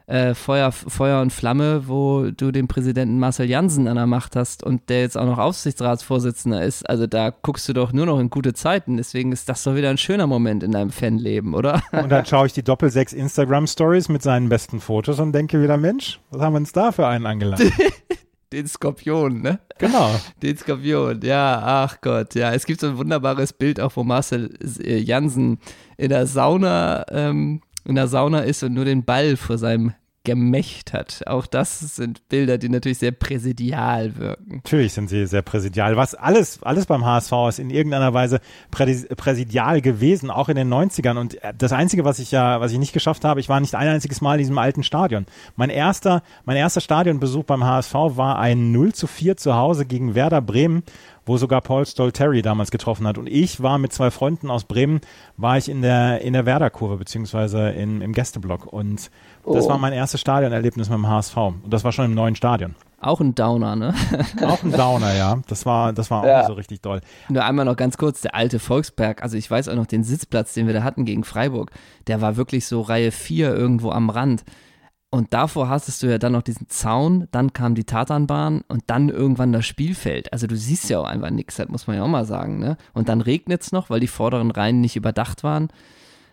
äh, Feuer, Feuer und Flamme, wo du den Präsidenten Marcel Jansen an der Macht hast und der jetzt auch noch Aufsichtsratsvorsitzender ist. Also da guckst du doch nur noch in gute Zeiten. Deswegen ist das doch wieder ein schöner Moment in deinem Fanleben, oder? Und dann schaue ich die Doppel-6 Instagram-Stories mit seinen besten Fotos und denke wieder, Mensch, was haben wir uns da für einen angeladen? Den Skorpion, ne? Genau. Den Skorpion, ja, ach Gott, ja. Es gibt so ein wunderbares Bild auch, wo Marcel äh, Jansen in der Sauna ähm, in der Sauna ist und nur den Ball vor seinem Gemächt hat. Auch das sind Bilder, die natürlich sehr präsidial wirken. Natürlich sind sie sehr präsidial. Was alles, alles beim HSV ist in irgendeiner Weise präsidial gewesen, auch in den 90ern. Und das Einzige, was ich ja, was ich nicht geschafft habe, ich war nicht ein einziges Mal in diesem alten Stadion. Mein erster, mein erster Stadionbesuch beim HSV war ein 0 zu 4 zu Hause gegen Werder Bremen wo sogar Paul Stolteri damals getroffen hat. Und ich war mit zwei Freunden aus Bremen, war ich in der, in der Werder-Kurve, beziehungsweise in, im Gästeblock. Und das oh. war mein erstes Stadionerlebnis mit dem HSV. Und das war schon im neuen Stadion. Auch ein Downer, ne? auch ein Downer, ja. Das war, das war auch ja. so richtig toll. Nur einmal noch ganz kurz, der alte Volksberg, also ich weiß auch noch den Sitzplatz, den wir da hatten gegen Freiburg, der war wirklich so Reihe 4 irgendwo am Rand. Und davor hattest du ja dann noch diesen Zaun, dann kam die Tatanbahn und dann irgendwann das Spielfeld. Also du siehst ja auch einfach nichts, das muss man ja auch mal sagen. Ne? Und dann regnet es noch, weil die vorderen Reihen nicht überdacht waren.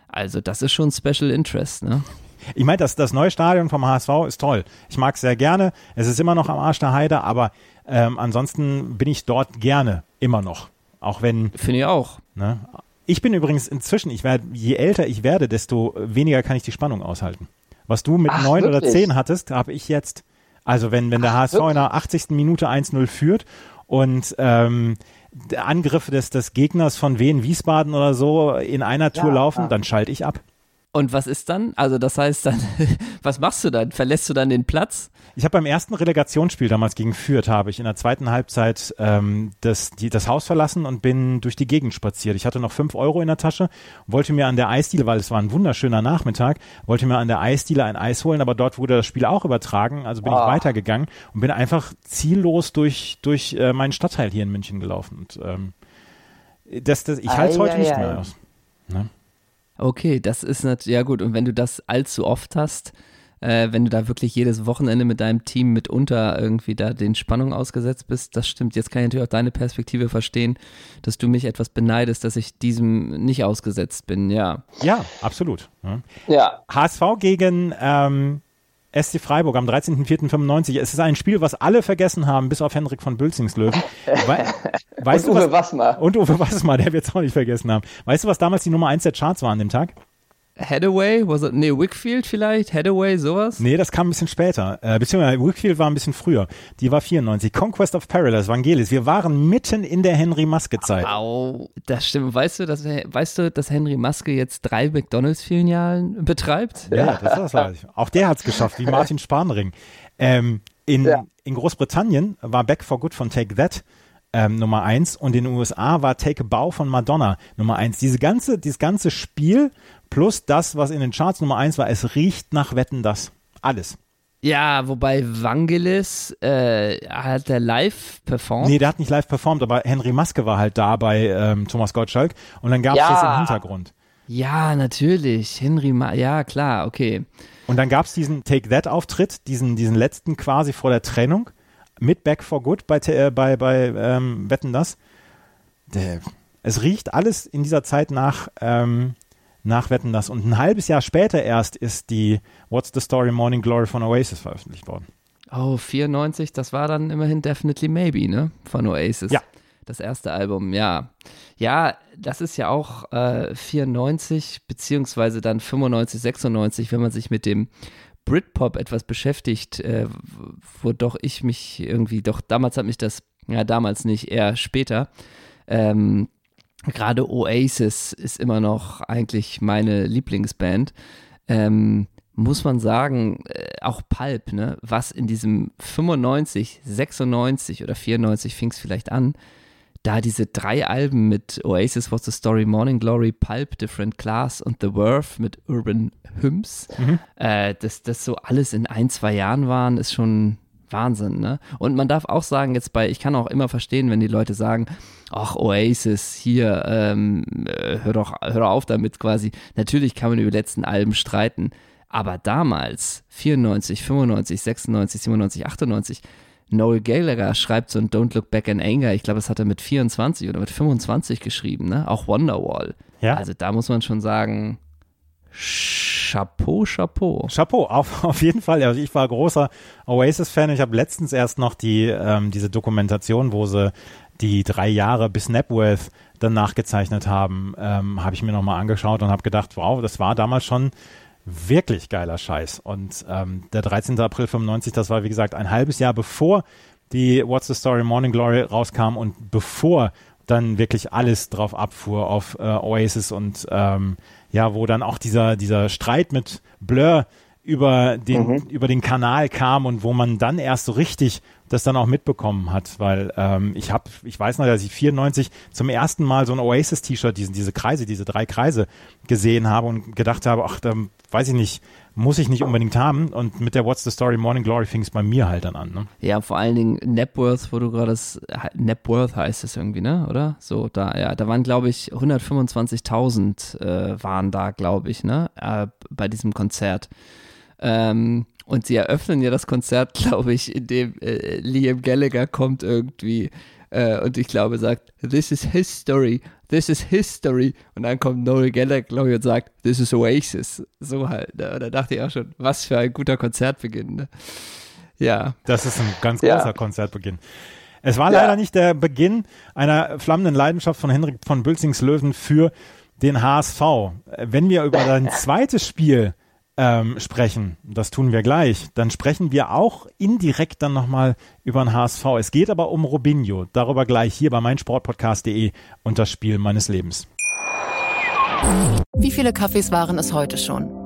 Also das ist schon Special Interest. Ne? Ich meine, das, das neue Stadion vom HSV ist toll. Ich mag es sehr gerne. Es ist immer noch am Arsch der Heide, aber ähm, ansonsten bin ich dort gerne immer noch. Auch wenn. Finde ich auch. Ne? Ich bin übrigens inzwischen, ich werde, je älter ich werde, desto weniger kann ich die Spannung aushalten. Was du mit neun oder zehn hattest, habe ich jetzt. Also wenn, wenn der Ach, HSV wirklich? in der 80. Minute 1-0 führt und ähm, Angriffe des, des Gegners von Wien Wiesbaden oder so in einer Tour ja, laufen, ja. dann schalte ich ab. Und was ist dann? Also das heißt dann, was machst du dann? Verlässt du dann den Platz? Ich habe beim ersten Relegationsspiel damals gegen Fürth, habe ich in der zweiten Halbzeit ähm, das, die, das Haus verlassen und bin durch die Gegend spaziert. Ich hatte noch fünf Euro in der Tasche, wollte mir an der Eisdiele, weil es war ein wunderschöner Nachmittag, wollte mir an der Eisdiele ein Eis holen, aber dort wurde das Spiel auch übertragen, also bin oh. ich weitergegangen und bin einfach ziellos durch, durch äh, meinen Stadtteil hier in München gelaufen. Und, ähm, das, das, ich halte es heute nicht mehr aus. Ne? Okay, das ist natürlich, ja gut, und wenn du das allzu oft hast, äh, wenn du da wirklich jedes Wochenende mit deinem Team mitunter irgendwie da den Spannungen ausgesetzt bist, das stimmt. Jetzt kann ich natürlich auch deine Perspektive verstehen, dass du mich etwas beneidest, dass ich diesem nicht ausgesetzt bin, ja. Ja, absolut. Ja. ja. HSV gegen ähm, SC Freiburg am 13.04.95. Es ist ein Spiel, was alle vergessen haben, bis auf Henrik von Bülzingslöwen. We weißt und Uwe Wassmer. Und Uwe Wassmer, der wird es auch nicht vergessen haben. Weißt du, was damals die Nummer 1 der Charts war an dem Tag? Hathaway, was it, nee, Wickfield vielleicht, Hathaway, sowas? Nee, das kam ein bisschen später, äh, beziehungsweise Wickfield war ein bisschen früher. Die war 94. Conquest of Paradise, Vangelis. Wir waren mitten in der Henry Maske Zeit. Au, das stimmt. Weißt du, dass, weißt du, dass Henry Maske jetzt drei McDonalds-Filialen betreibt? Ja, das, das weiß ich. Auch der hat's geschafft, wie Martin Spanring. Ähm, in, ja. in Großbritannien war Back for Good von Take That ähm, Nummer eins und in den USA war Take a Bow von Madonna Nummer eins. Diese ganze, dieses ganze Spiel plus das, was in den Charts Nummer eins war, es riecht nach Wetten das. Alles. Ja, wobei Vangelis, äh, hat der live performt? Nee, der hat nicht live performt, aber Henry Maske war halt da bei ähm, Thomas Gottschalk und dann gab es ja. das im Hintergrund. Ja, natürlich. Henry, Ma ja, klar, okay. Und dann gab es diesen Take That-Auftritt, diesen, diesen letzten quasi vor der Trennung mit Back for Good bei, äh, bei, bei ähm, Wetten das. Es riecht alles in dieser Zeit nach, ähm, nach Wetten das. Und ein halbes Jahr später erst ist die What's the Story Morning Glory von Oasis veröffentlicht worden. Oh, 94, das war dann immerhin Definitely Maybe, ne? Von Oasis. Ja. Das erste Album, ja. Ja, das ist ja auch äh, 94, beziehungsweise dann 95, 96, wenn man sich mit dem Britpop etwas beschäftigt, äh, wo doch ich mich irgendwie, doch damals hat mich das, ja damals nicht, eher später, ähm, gerade Oasis ist immer noch eigentlich meine Lieblingsband. Ähm, muss man sagen, äh, auch Pulp, ne, was in diesem 95, 96 oder 94 fing es vielleicht an, da diese drei Alben mit Oasis, What's the Story, Morning Glory, Pulp, Different Class und The Worth mit Urban Hymns, mhm. äh, dass das so alles in ein, zwei Jahren waren, ist schon Wahnsinn, ne? Und man darf auch sagen, jetzt bei, ich kann auch immer verstehen, wenn die Leute sagen, ach, Oasis, hier, ähm, äh, hör, doch, hör doch auf damit quasi. Natürlich kann man über die letzten Alben streiten, aber damals, 94, 95, 96, 97, 98, Noel Gallagher schreibt so ein Don't Look Back in Anger. Ich glaube, das hat er mit 24 oder mit 25 geschrieben, ne? Auch Wonderwall. Ja. Also da muss man schon sagen, Chapeau, Chapeau. Chapeau, auf, auf jeden Fall. Also ich war großer Oasis-Fan. Ich habe letztens erst noch die, ähm, diese Dokumentation, wo sie die drei Jahre bis Napworth dann nachgezeichnet haben, ähm, habe ich mir nochmal angeschaut und habe gedacht, wow, das war damals schon wirklich geiler Scheiß. Und ähm, der 13. April 95, das war wie gesagt ein halbes Jahr bevor die What's the Story Morning Glory rauskam und bevor dann wirklich alles drauf abfuhr auf äh, Oasis und ähm, ja, wo dann auch dieser, dieser Streit mit Blur über den, mhm. über den Kanal kam und wo man dann erst so richtig das dann auch mitbekommen hat, weil ähm, ich habe, ich weiß noch, dass ich 94 zum ersten Mal so ein Oasis-T-Shirt, diese, diese Kreise, diese drei Kreise gesehen habe und gedacht habe, ach, da weiß ich nicht, muss ich nicht unbedingt haben. Und mit der What's the Story Morning Glory fing es bei mir halt dann an. Ne? Ja, vor allen Dingen Napworth, wo du gerade das, Napworth heißt es irgendwie, ne? Oder? So, da, ja, da waren, glaube ich, 125.000 äh, waren da, glaube ich, ne? Äh, bei diesem Konzert. Ähm, und sie eröffnen ja das Konzert, glaube ich, indem äh, Liam Gallagher kommt irgendwie äh, und ich glaube sagt, this is his story, this is his story. Und dann kommt Noel Gallagher, glaube ich, und sagt, this is Oasis. So halt. Ne? Und da dachte ich auch schon, was für ein guter Konzertbeginn. Ne? Ja. Das ist ein ganz großer ja. Konzertbeginn. Es war ja. leider nicht der Beginn einer flammenden Leidenschaft von Henrik von Bülzings Löwen für den HSV. Wenn wir über dein zweites Spiel ähm, sprechen, das tun wir gleich, dann sprechen wir auch indirekt dann nochmal über den HSV. Es geht aber um Robinho, darüber gleich hier bei meinsportpodcast.de und das Spiel meines Lebens. Wie viele Kaffees waren es heute schon?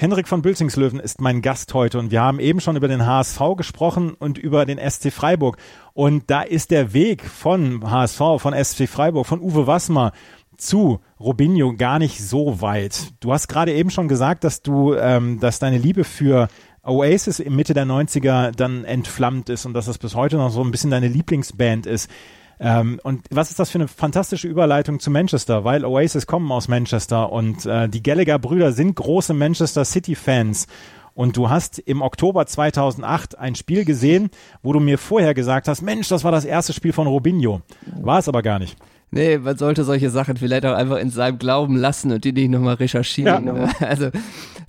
Henrik von Bülzingslöwen ist mein Gast heute und wir haben eben schon über den HSV gesprochen und über den SC Freiburg. Und da ist der Weg von HSV, von SC Freiburg, von Uwe Wassmer zu Robinho gar nicht so weit. Du hast gerade eben schon gesagt, dass du, ähm, dass deine Liebe für Oasis im Mitte der 90er dann entflammt ist und dass das bis heute noch so ein bisschen deine Lieblingsband ist. Ähm, und was ist das für eine fantastische Überleitung zu Manchester, weil Oasis kommen aus Manchester und äh, die Gallagher-Brüder sind große Manchester City-Fans. Und du hast im Oktober 2008 ein Spiel gesehen, wo du mir vorher gesagt hast, Mensch, das war das erste Spiel von Robinho. War es aber gar nicht. Nee, man sollte solche Sachen vielleicht auch einfach in seinem Glauben lassen und die nicht nochmal recherchieren. Ja. Also,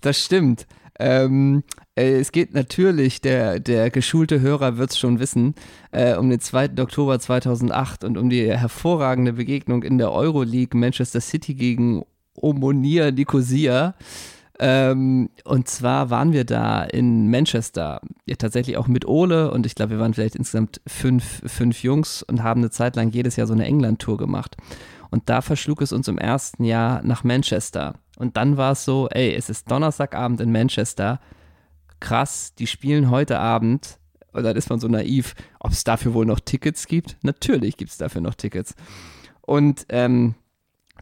das stimmt. Ähm, äh, es geht natürlich, der, der geschulte Hörer wird es schon wissen, äh, um den 2. Oktober 2008 und um die hervorragende Begegnung in der Euroleague Manchester City gegen Omonia Nicosia. Ähm, und zwar waren wir da in Manchester, ja tatsächlich auch mit Ole und ich glaube, wir waren vielleicht insgesamt fünf, fünf Jungs und haben eine Zeit lang jedes Jahr so eine England-Tour gemacht. Und da verschlug es uns im ersten Jahr nach Manchester. Und dann war es so, ey, es ist Donnerstagabend in Manchester krass, die spielen heute Abend. Und dann ist man so naiv, ob es dafür wohl noch Tickets gibt. Natürlich gibt es dafür noch Tickets. Und ähm,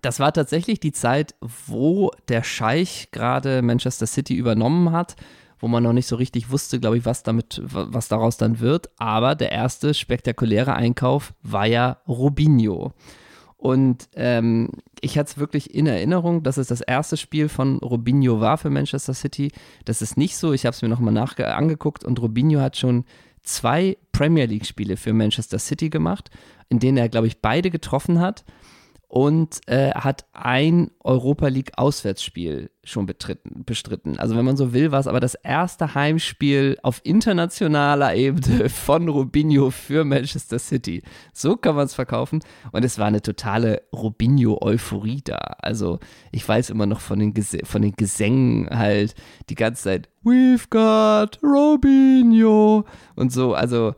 das war tatsächlich die Zeit, wo der Scheich gerade Manchester City übernommen hat, wo man noch nicht so richtig wusste, glaube ich, was damit, was daraus dann wird. Aber der erste spektakuläre Einkauf war ja Robinho. Und ähm, ich hatte es wirklich in Erinnerung, dass es das erste Spiel von Robinho war für Manchester City. Das ist nicht so. Ich habe es mir nochmal angeguckt und Robinho hat schon zwei Premier League-Spiele für Manchester City gemacht, in denen er, glaube ich, beide getroffen hat und äh, hat ein Europa League Auswärtsspiel schon betritten, bestritten. Also wenn man so will, war es aber das erste Heimspiel auf internationaler Ebene von Robinho für Manchester City. So kann man es verkaufen. Und es war eine totale Robinho-Euphorie da. Also ich weiß immer noch von den, Ges von den Gesängen halt die ganze Zeit, We've got Robinho und so. Also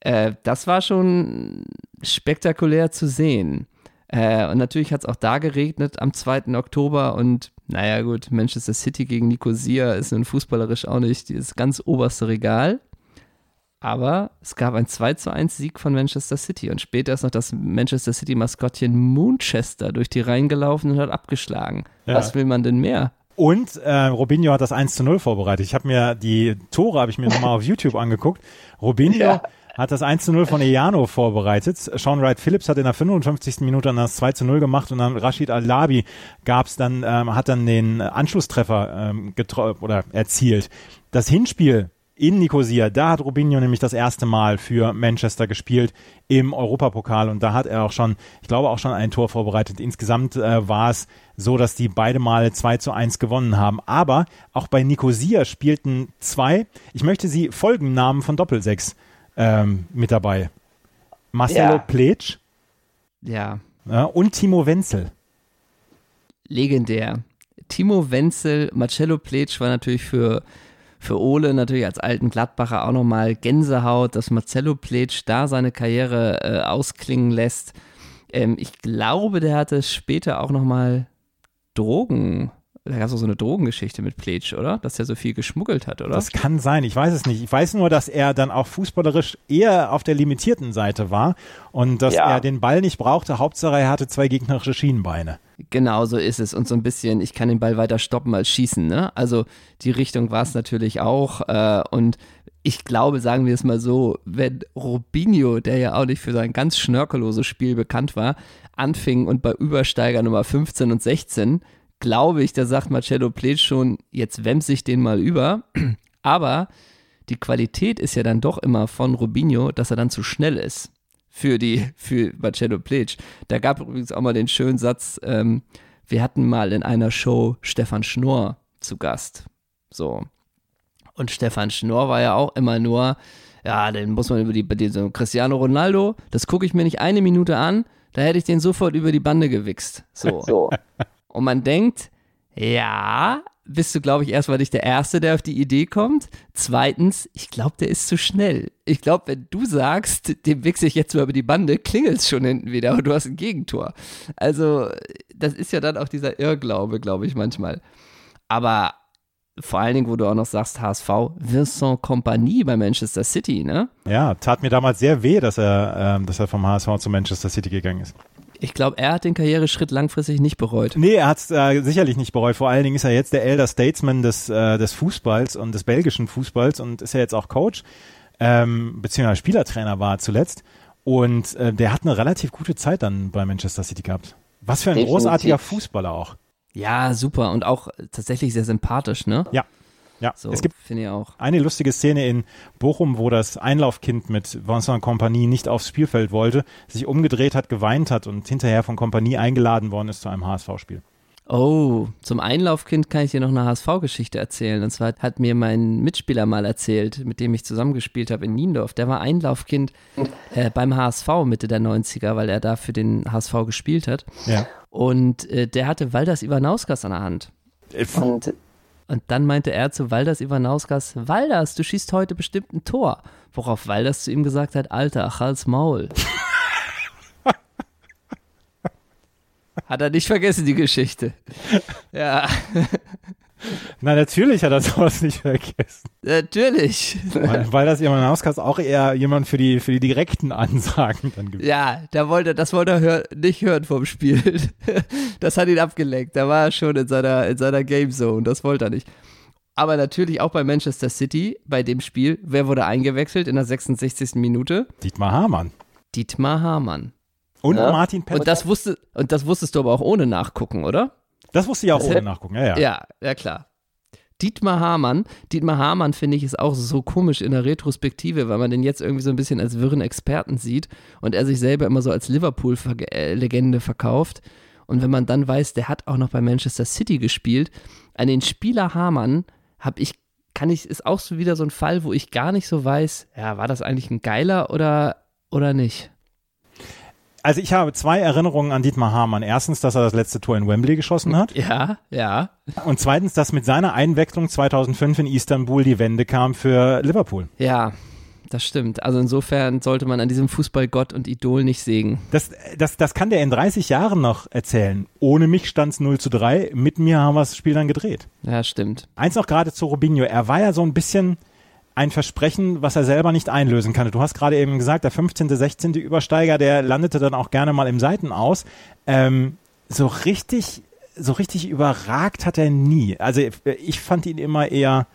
äh, das war schon spektakulär zu sehen. Äh, und natürlich hat es auch da geregnet am 2. Oktober und naja gut, Manchester City gegen Nicosia ist nun fußballerisch auch nicht das ganz oberste Regal. Aber es gab ein 2 zu 1 Sieg von Manchester City und später ist noch das Manchester City Maskottchen Moonchester durch die Reihen gelaufen und hat abgeschlagen. Ja. Was will man denn mehr? Und äh, Robinho hat das 1 zu 0 vorbereitet. Ich habe mir die Tore, habe ich mir nochmal auf YouTube angeguckt. Robinho ja hat das 1 zu 0 von Ejano vorbereitet. Sean Wright Phillips hat in der 55. Minute dann das 2 zu 0 gemacht und dann Rashid Al-Labi gab's dann, ähm, hat dann den Anschlusstreffer ähm, oder erzielt. Das Hinspiel in Nicosia, da hat Robinho nämlich das erste Mal für Manchester gespielt im Europapokal und da hat er auch schon, ich glaube auch schon ein Tor vorbereitet. Insgesamt äh, war es so, dass die beide Male 2 zu 1 gewonnen haben. Aber auch bei Nicosia spielten zwei, ich möchte sie Folgennamen von Doppelsechs ähm, mit dabei. Marcelo ja. Pletsch. Ja. ja. Und Timo Wenzel. Legendär. Timo Wenzel, Marcello Pletsch war natürlich für, für Ole natürlich als alten Gladbacher auch nochmal Gänsehaut, dass Marcello Pletsch da seine Karriere äh, ausklingen lässt. Ähm, ich glaube, der hatte später auch nochmal Drogen da gab es auch so eine Drogengeschichte mit Pletsch, oder? Dass er so viel geschmuggelt hat, oder? Das kann sein, ich weiß es nicht. Ich weiß nur, dass er dann auch fußballerisch eher auf der limitierten Seite war und dass ja. er den Ball nicht brauchte. Hauptsache, er hatte zwei gegnerische Schienenbeine. Genau so ist es. Und so ein bisschen, ich kann den Ball weiter stoppen als schießen. Ne? Also die Richtung war es natürlich auch. Äh, und ich glaube, sagen wir es mal so, wenn Robinho, der ja auch nicht für sein ganz schnörkelloses Spiel bekannt war, anfing und bei Übersteiger Nummer 15 und 16 glaube ich, da sagt Marcello Pletsch schon, jetzt wemse ich den mal über. Aber die Qualität ist ja dann doch immer von Robinho, dass er dann zu schnell ist für die, für Marcello Pletsch. Da gab übrigens auch mal den schönen Satz, ähm, wir hatten mal in einer Show Stefan Schnorr zu Gast. So. Und Stefan Schnorr war ja auch immer nur, ja, den muss man über die, die so Cristiano Ronaldo, das gucke ich mir nicht eine Minute an, da hätte ich den sofort über die Bande gewichst. So. So. Und man denkt, ja, bist du, glaube ich, erstmal nicht der Erste, der auf die Idee kommt. Zweitens, ich glaube, der ist zu schnell. Ich glaube, wenn du sagst, dem wichse ich jetzt mal über die Bande, klingelt es schon hinten wieder und du hast ein Gegentor. Also, das ist ja dann auch dieser Irrglaube, glaube ich, manchmal. Aber vor allen Dingen, wo du auch noch sagst, HSV, Vincent Compagnie bei Manchester City, ne? Ja, tat mir damals sehr weh, dass er, ähm, dass er vom HSV zu Manchester City gegangen ist. Ich glaube, er hat den Karriereschritt langfristig nicht bereut. Nee, er hat es äh, sicherlich nicht bereut. Vor allen Dingen ist er jetzt der Elder Statesman des, äh, des Fußballs und des belgischen Fußballs und ist ja jetzt auch Coach, ähm, beziehungsweise Spielertrainer war er zuletzt. Und äh, der hat eine relativ gute Zeit dann bei Manchester City gehabt. Was für ein Definitiv. großartiger Fußballer auch. Ja, super und auch tatsächlich sehr sympathisch, ne? Ja. Ja, So, es gibt finde ich auch. eine lustige Szene in Bochum, wo das Einlaufkind mit Vincent Compagnie nicht aufs Spielfeld wollte, sich umgedreht hat, geweint hat und hinterher von Compagnie eingeladen worden ist zu einem HSV-Spiel. Oh, zum Einlaufkind kann ich dir noch eine HSV-Geschichte erzählen. Und zwar hat mir mein Mitspieler mal erzählt, mit dem ich zusammengespielt habe in Niendorf. Der war Einlaufkind äh, beim HSV Mitte der 90er, weil er da für den HSV gespielt hat. Ja. Und äh, der hatte Waldas Ivanauskas an der Hand. Und Und dann meinte er zu Waldas Ivanauskas, Waldas, du schießt heute bestimmt ein Tor. Worauf Waldas zu ihm gesagt hat, Alter, ach, halt's Maul. hat er nicht vergessen, die Geschichte. Ja, Na, natürlich hat er sowas nicht vergessen. natürlich. Weil, weil das jemand Hauskast auch eher jemand für die, für die direkten Ansagen dann gibt. Ja, da wollte, das wollte er hör, nicht hören vom Spiel. Das hat ihn abgelenkt. Da war er schon in seiner, in seiner Game Zone. Das wollte er nicht. Aber natürlich auch bei Manchester City, bei dem Spiel, wer wurde eingewechselt in der 66. Minute? Dietmar Hamann. Dietmar Hamann. Und Ja. Martin Pett. Und das, wusste, und das wusstest du aber auch ohne nachgucken, oder? Das wusste ich auch ohne nachgucken. Ja, ja. Ja, ja klar. Dietmar Hamann, Dietmar Hamann finde ich ist auch so komisch in der Retrospektive, weil man den jetzt irgendwie so ein bisschen als wirren Experten sieht und er sich selber immer so als Liverpool-Legende verkauft. Und wenn man dann weiß, der hat auch noch bei Manchester City gespielt, an den Spieler Hamann habe ich, kann ich, ist auch so wieder so ein Fall, wo ich gar nicht so weiß, ja, war das eigentlich ein geiler oder, oder nicht? Also ich habe zwei Erinnerungen an Dietmar Hamann. Erstens, dass er das letzte Tor in Wembley geschossen hat. Ja, ja. Und zweitens, dass mit seiner Einwechslung 2005 in Istanbul die Wende kam für Liverpool. Ja, das stimmt. Also insofern sollte man an diesem Fußballgott und Idol nicht sägen. Das, das, das kann der in 30 Jahren noch erzählen. Ohne mich stand es 0 zu 3. Mit mir haben wir das Spiel dann gedreht. Ja, stimmt. Eins noch gerade zu Robinho. Er war ja so ein bisschen ein Versprechen, was er selber nicht einlösen kannte. Du hast gerade eben gesagt, der 15., 16. Übersteiger, der landete dann auch gerne mal im Seitenaus. Ähm, so richtig, so richtig überragt hat er nie. Also ich fand ihn immer eher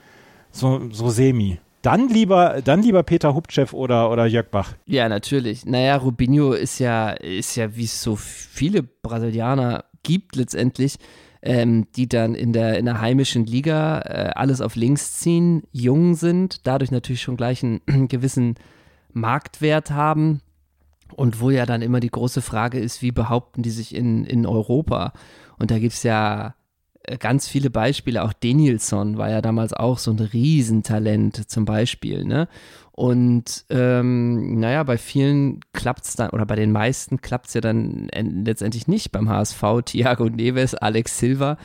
so, so semi. Dann lieber, dann lieber Peter Huptchev oder, oder Jörg Bach. Ja, natürlich. Naja, Rubinho ist ja, ist ja, wie es so viele Brasilianer gibt letztendlich, ähm, die dann in der, in der heimischen Liga äh, alles auf links ziehen, jung sind, dadurch natürlich schon gleich einen gewissen Marktwert haben. Und wo ja dann immer die große Frage ist, wie behaupten die sich in, in Europa? Und da gibt es ja äh, ganz viele Beispiele. Auch Danielson war ja damals auch so ein Riesentalent zum Beispiel. Ne? Und ähm, naja, bei vielen klappt es dann, oder bei den meisten klappt es ja dann en- letztendlich nicht beim HSV. Thiago Neves, Alex Silva,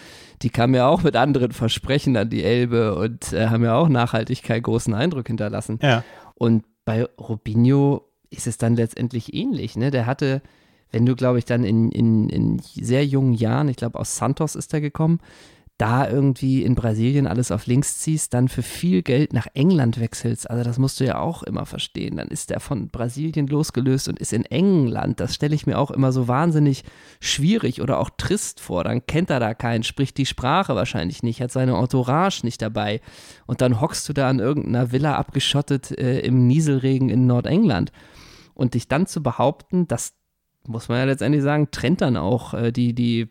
die kamen ja auch mit anderen Versprechen an die Elbe und äh, haben ja auch nachhaltig keinen großen Eindruck hinterlassen. Ja. Und bei Robinho ist es dann letztendlich ähnlich. Ne? Der hatte, wenn du, glaube ich, dann in, in, in sehr jungen Jahren, ich glaube aus Santos ist er gekommen, da irgendwie in Brasilien alles auf links ziehst, dann für viel Geld nach England wechselst. Also das musst du ja auch immer verstehen. Dann ist der von Brasilien losgelöst und ist in England. Das stelle ich mir auch immer so wahnsinnig schwierig oder auch trist vor. Dann kennt er da keinen, spricht die Sprache wahrscheinlich nicht, hat seine Entourage nicht dabei. Und dann hockst du da an irgendeiner Villa abgeschottet äh, im Nieselregen in Nordengland. Und dich dann zu behaupten, das muss man ja letztendlich sagen, trennt dann auch äh, die, die,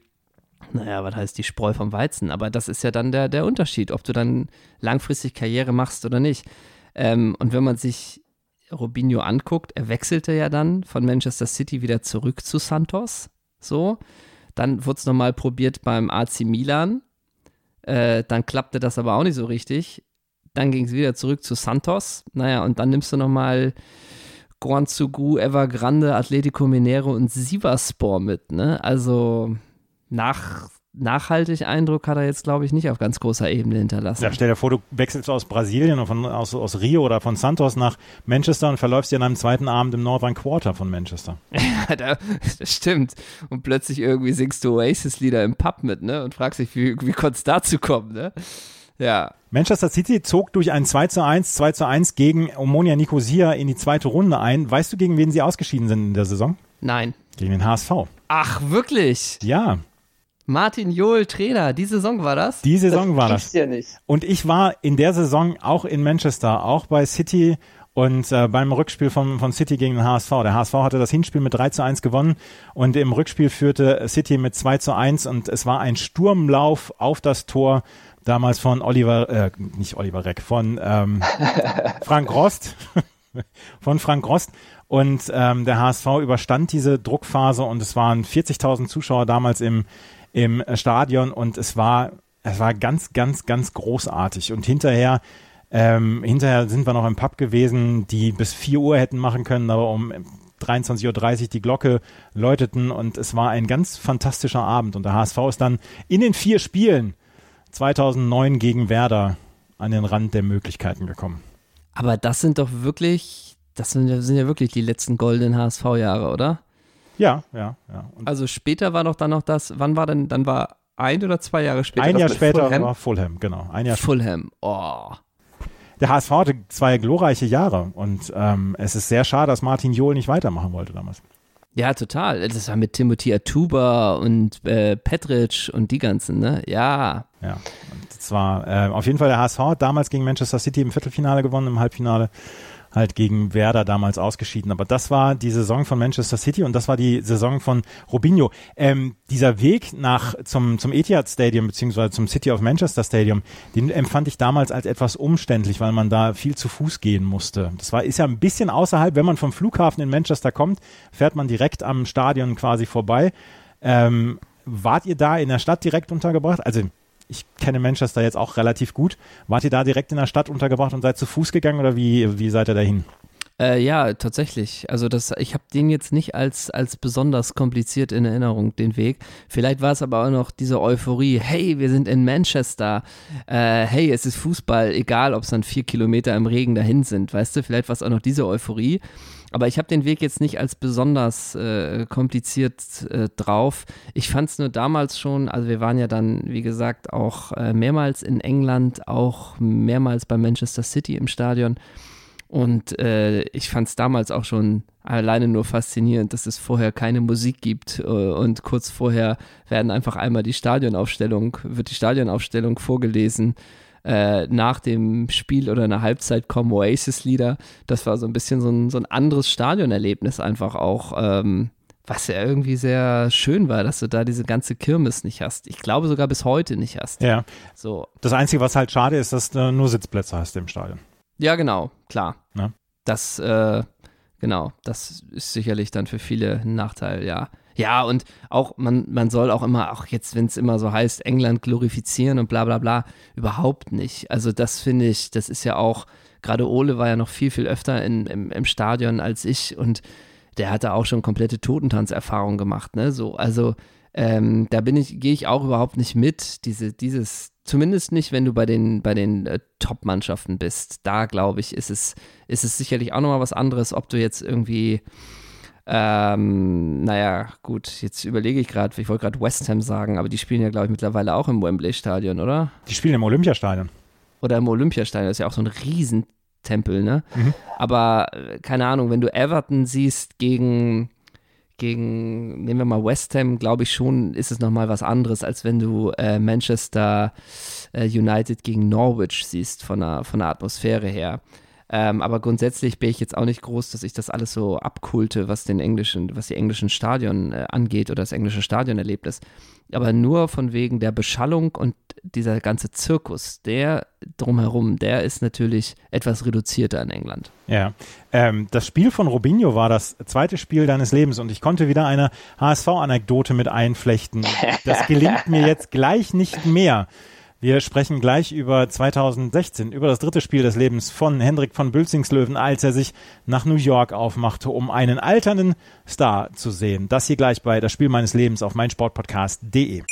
naja, was heißt die Spreu vom Weizen? Aber das ist ja dann der, der Unterschied, ob du dann langfristig Karriere machst oder nicht. Ähm, und wenn man sich Robinho anguckt, er wechselte ja dann von Manchester City wieder zurück zu Santos. So. Dann wurde es nochmal probiert beim AC Milan. Äh, dann klappte das aber auch nicht so richtig. Dann ging es wieder zurück zu Santos. Naja, und dann nimmst du nochmal Guanzugu, Evergrande, Atletico Mineiro und Sivaspor mit. Ne? Also nach nachhaltig Eindruck hat er jetzt, glaube ich, nicht auf ganz großer Ebene hinterlassen. Ja, stell dir vor, du wechselst aus Brasilien oder von, aus, aus Rio oder von Santos nach Manchester und verläufst dir an einem zweiten Abend im Northern Quarter von Manchester. ja, das stimmt. Und plötzlich irgendwie singst du Oasis-Lieder im Pub mit, ne? Und fragst dich, wie, wie konnte es dazu kommen, ne? Ja. Manchester City zog durch ein 2 zu 1, 2 zu 1 gegen Omonia Nicosia in die zweite Runde ein. Weißt du, gegen wen sie ausgeschieden sind in der Saison? Nein. Gegen den HSV. Ach, wirklich? Ja. Martin Johl, Trainer, die Saison war das? Die Saison das war das. Ja nicht. Und ich war in der Saison auch in Manchester, auch bei City und äh, beim Rückspiel von, von City gegen den HSV. Der HSV hatte das Hinspiel mit 3 zu 1 gewonnen und im Rückspiel führte City mit 2 zu 1 und es war ein Sturmlauf auf das Tor damals von Oliver, äh, nicht Oliver Reck, von ähm, Frank Rost. von Frank Rost. Und ähm, der HSV überstand diese Druckphase und es waren 40.000 Zuschauer damals im, im Stadion und es war, es war ganz, ganz, ganz großartig. Und hinterher, ähm, hinterher sind wir noch im Pub gewesen, die bis 4 Uhr hätten machen können, aber um 23.30 Uhr die Glocke läuteten und es war ein ganz fantastischer Abend. Und der HSV ist dann in den vier Spielen 2009 gegen Werder an den Rand der Möglichkeiten gekommen. Aber das sind doch wirklich, das sind, sind ja wirklich die letzten goldenen HSV-Jahre, oder? Ja, ja, ja. Und also später war doch dann noch das, wann war denn, dann war ein oder zwei Jahre später? Ein Jahr später Fulham? war Fulham, genau. Ein Jahr Fulham, oh. Der HSV hatte zwei glorreiche Jahre und ähm, es ist sehr schade, dass Martin Johl nicht weitermachen wollte damals. Ja, total. Das war mit Timothy Atuba und äh, Petric und die ganzen, ne? Ja. Ja. Und zwar äh, auf jeden Fall der HSV hat damals gegen Manchester City im Viertelfinale gewonnen, im Halbfinale halt gegen Werder damals ausgeschieden. Aber das war die Saison von Manchester City und das war die Saison von Robinho. Ähm, dieser Weg nach zum, zum Etihad Stadium beziehungsweise zum City of Manchester Stadium, den empfand ich damals als etwas umständlich, weil man da viel zu Fuß gehen musste. Das war ist ja ein bisschen außerhalb, wenn man vom Flughafen in Manchester kommt, fährt man direkt am Stadion quasi vorbei. Ähm, wart ihr da in der Stadt direkt untergebracht? Also ich kenne Manchester jetzt auch relativ gut. Wart ihr da direkt in der Stadt untergebracht und seid zu Fuß gegangen oder wie, wie seid ihr dahin? Äh, ja, tatsächlich. Also das, ich habe den jetzt nicht als, als besonders kompliziert in Erinnerung, den Weg. Vielleicht war es aber auch noch diese Euphorie, hey, wir sind in Manchester, äh, hey, es ist Fußball, egal ob es dann vier Kilometer im Regen dahin sind, weißt du, vielleicht war es auch noch diese Euphorie. Aber ich habe den Weg jetzt nicht als besonders äh, kompliziert äh, drauf. Ich fand es nur damals schon, also wir waren ja dann, wie gesagt, auch äh, mehrmals in England, auch mehrmals bei Manchester City im Stadion. Und äh, ich fand es damals auch schon alleine nur faszinierend, dass es vorher keine Musik gibt äh, und kurz vorher werden einfach einmal die Stadionaufstellung, wird die Stadionaufstellung vorgelesen. Äh, nach dem Spiel oder einer Halbzeit kommen Oasis-Lieder. Das war so ein bisschen so ein, so ein anderes Stadionerlebnis einfach auch. Ähm, was ja irgendwie sehr schön war, dass du da diese ganze Kirmes nicht hast. Ich glaube sogar bis heute nicht hast. Ja. So. Das Einzige, was halt schade ist, dass du nur Sitzplätze hast im Stadion. Ja, genau, klar. Ja. Das, äh, genau, das ist sicherlich dann für viele ein Nachteil, ja. Ja, und auch, man, man soll auch immer, auch jetzt, wenn es immer so heißt, England glorifizieren und bla bla bla, überhaupt nicht. Also das finde ich, das ist ja auch, gerade Ole war ja noch viel, viel öfter in, im, im Stadion als ich und der hatte auch schon komplette Totentanzerfahrung gemacht, ne? So, also ähm, da bin ich, gehe ich auch überhaupt nicht mit, diese, dieses, zumindest nicht, wenn du bei den, bei den äh, Top-Mannschaften bist. Da, glaube ich, ist es, ist es sicherlich auch nochmal was anderes, ob du jetzt irgendwie, ähm, naja, gut, jetzt überlege ich gerade, ich wollte gerade West Ham sagen, aber die spielen ja, glaube ich, mittlerweile auch im Wembley-Stadion, oder? Die spielen im Olympiastadion. Oder im Olympiastadion, das ist ja auch so ein Riesentempel, ne? Mhm. Aber äh, keine Ahnung, wenn du Everton siehst gegen gegen, nehmen wir mal West Ham, glaube ich schon, ist es nochmal was anderes, als wenn du äh, Manchester äh, United gegen Norwich siehst, von der, von der Atmosphäre her. Ähm, aber grundsätzlich bin ich jetzt auch nicht groß, dass ich das alles so abkulte, was den englischen, was die englischen Stadion äh, angeht oder das englische Stadionerlebnis. Aber nur von wegen der Beschallung und dieser ganze Zirkus, der drumherum, der ist natürlich etwas reduzierter in England. Ja, ähm, das Spiel von Robinho war das zweite Spiel deines Lebens und ich konnte wieder eine HSV-Anekdote mit einflechten. Das gelingt mir jetzt gleich nicht mehr. Wir sprechen gleich über 2016, über das dritte Spiel des Lebens von Hendrik von Bülzingslöwen, als er sich nach New York aufmachte, um einen alternden Star zu sehen. Das hier gleich bei Das Spiel meines Lebens auf meinsportpodcast.de.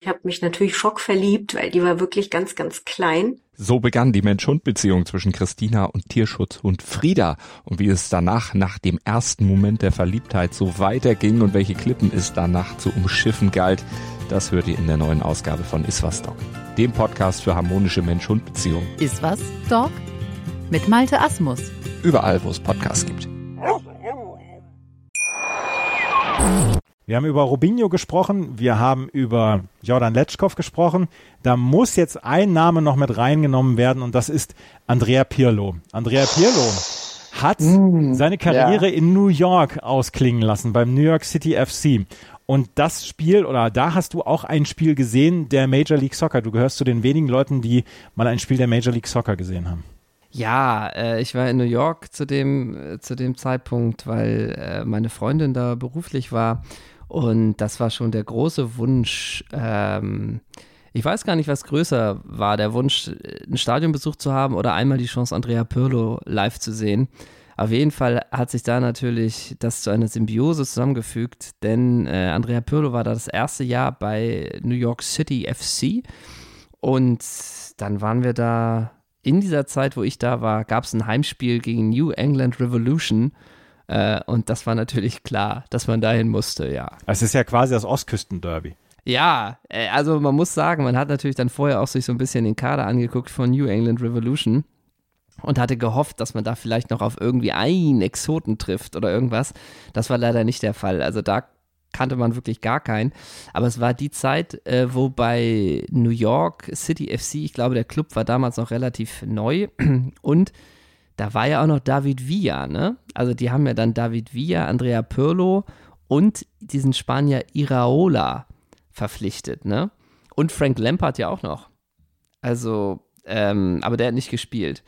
Ich habe mich natürlich schockverliebt, weil die war wirklich ganz, ganz klein. So begann die Mensch-Hund-Beziehung zwischen Christina und Tierschutzhund Frieda. Und wie es danach, nach dem ersten Moment der Verliebtheit, so weiterging und welche Klippen es danach zu umschiffen galt, das hört ihr in der neuen Ausgabe von Iswas Dog, dem Podcast für harmonische Mensch-Hund-Beziehungen. Iswas Dog mit Malte Asmus. Überall, wo es Podcasts gibt. Wir haben über Robinho gesprochen, wir haben über Jordan Letschkow gesprochen. Da muss jetzt ein Name noch mit reingenommen werden und das ist Andrea Pirlo. Andrea Pirlo hat Mm, seine Karriere in New York ausklingen lassen beim New York City FC. Und das Spiel, oder da hast du auch ein Spiel gesehen der Major League Soccer. Du gehörst zu den wenigen Leuten, die mal ein Spiel der Major League Soccer gesehen haben. Ja, äh, ich war in New York zu dem, äh, zu dem Zeitpunkt, weil äh, meine Freundin da beruflich war. Und das war schon der große Wunsch. Ähm, ich weiß gar nicht, was größer war, der Wunsch, äh, einen Stadionbesuch zu haben oder einmal die Chance, Andrea Pirlo live zu sehen. Auf jeden Fall hat sich da natürlich das zu einer Symbiose zusammengefügt, denn äh, Andrea Pirlo war da das erste Jahr bei New York City FC und dann waren wir da in dieser Zeit, wo ich da war, gab es ein Heimspiel gegen New England Revolution äh, und das war natürlich klar, dass man dahin musste, ja. Es ist ja quasi das Ostküstenderby. Ja, äh, also man muss sagen, man hat natürlich dann vorher auch sich so ein bisschen den Kader angeguckt von New England Revolution und hatte gehofft, dass man da vielleicht noch auf irgendwie einen Exoten trifft oder irgendwas. Das war leider nicht der Fall. Also da kannte man wirklich gar keinen. Aber es war die Zeit, äh, wo bei New York City FC, ich glaube, der Club war damals noch relativ neu und da war ja auch noch David Villa, ne? Also die haben ja dann David Villa, Andrea Pirlo und diesen Spanier Iraola verpflichtet, ne? Und Frank Lampard ja auch noch. Also, ähm, aber der hat nicht gespielt.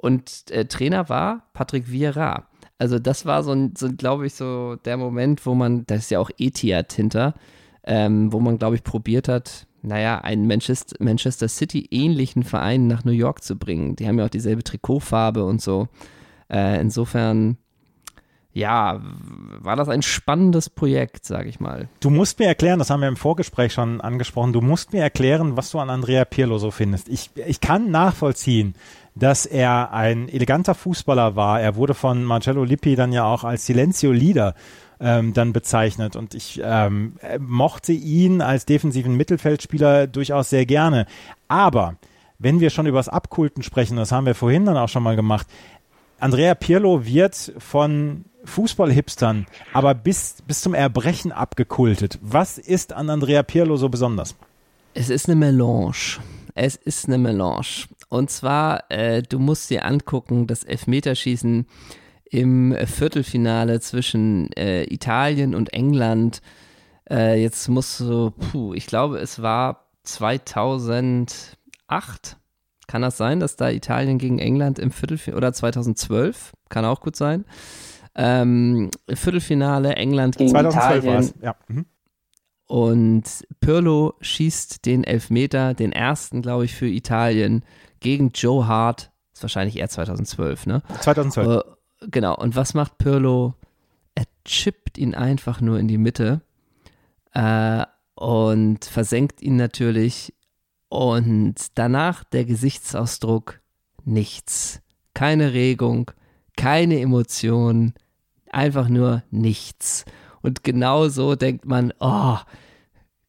Und äh, Trainer war Patrick Vieira. Also das war so, so glaube ich, so der Moment, wo man, da ist ja auch Etihad hinter, ähm, wo man, glaube ich, probiert hat, naja, einen Manchester, Manchester City ähnlichen Verein nach New York zu bringen. Die haben ja auch dieselbe Trikotfarbe und so. Äh, insofern, ja, war das ein spannendes Projekt, sage ich mal. Du musst mir erklären, das haben wir im Vorgespräch schon angesprochen, du musst mir erklären, was du an Andrea Pirlo so findest. Ich, ich kann nachvollziehen, dass er ein eleganter Fußballer war. Er wurde von Marcello Lippi dann ja auch als Silencio Leader ähm, dann bezeichnet und ich ähm, mochte ihn als defensiven Mittelfeldspieler durchaus sehr gerne. Aber wenn wir schon über das Abkulten sprechen, das haben wir vorhin dann auch schon mal gemacht, Andrea Pirlo wird von Fußballhipstern aber bis, bis zum Erbrechen abgekultet. Was ist an Andrea Pirlo so besonders? Es ist eine Melange. Es ist eine Melange. Und zwar, äh, du musst dir angucken, das Elfmeterschießen im Viertelfinale zwischen äh, Italien und England. Äh, jetzt musst du, puh, ich glaube, es war 2008. Kann das sein, dass da Italien gegen England im Viertelfinale oder 2012? Kann auch gut sein. Ähm, Viertelfinale England gegen 2012 war Italien. es. Ja. Mhm. Und Pirlo schießt den Elfmeter, den ersten, glaube ich, für Italien gegen Joe Hart. Ist wahrscheinlich eher 2012, ne? 2012. Äh, genau. Und was macht Pirlo? Er chippt ihn einfach nur in die Mitte äh, und versenkt ihn natürlich. Und danach der Gesichtsausdruck: nichts. Keine Regung, keine Emotion, einfach nur nichts. Und genau so denkt man, oh,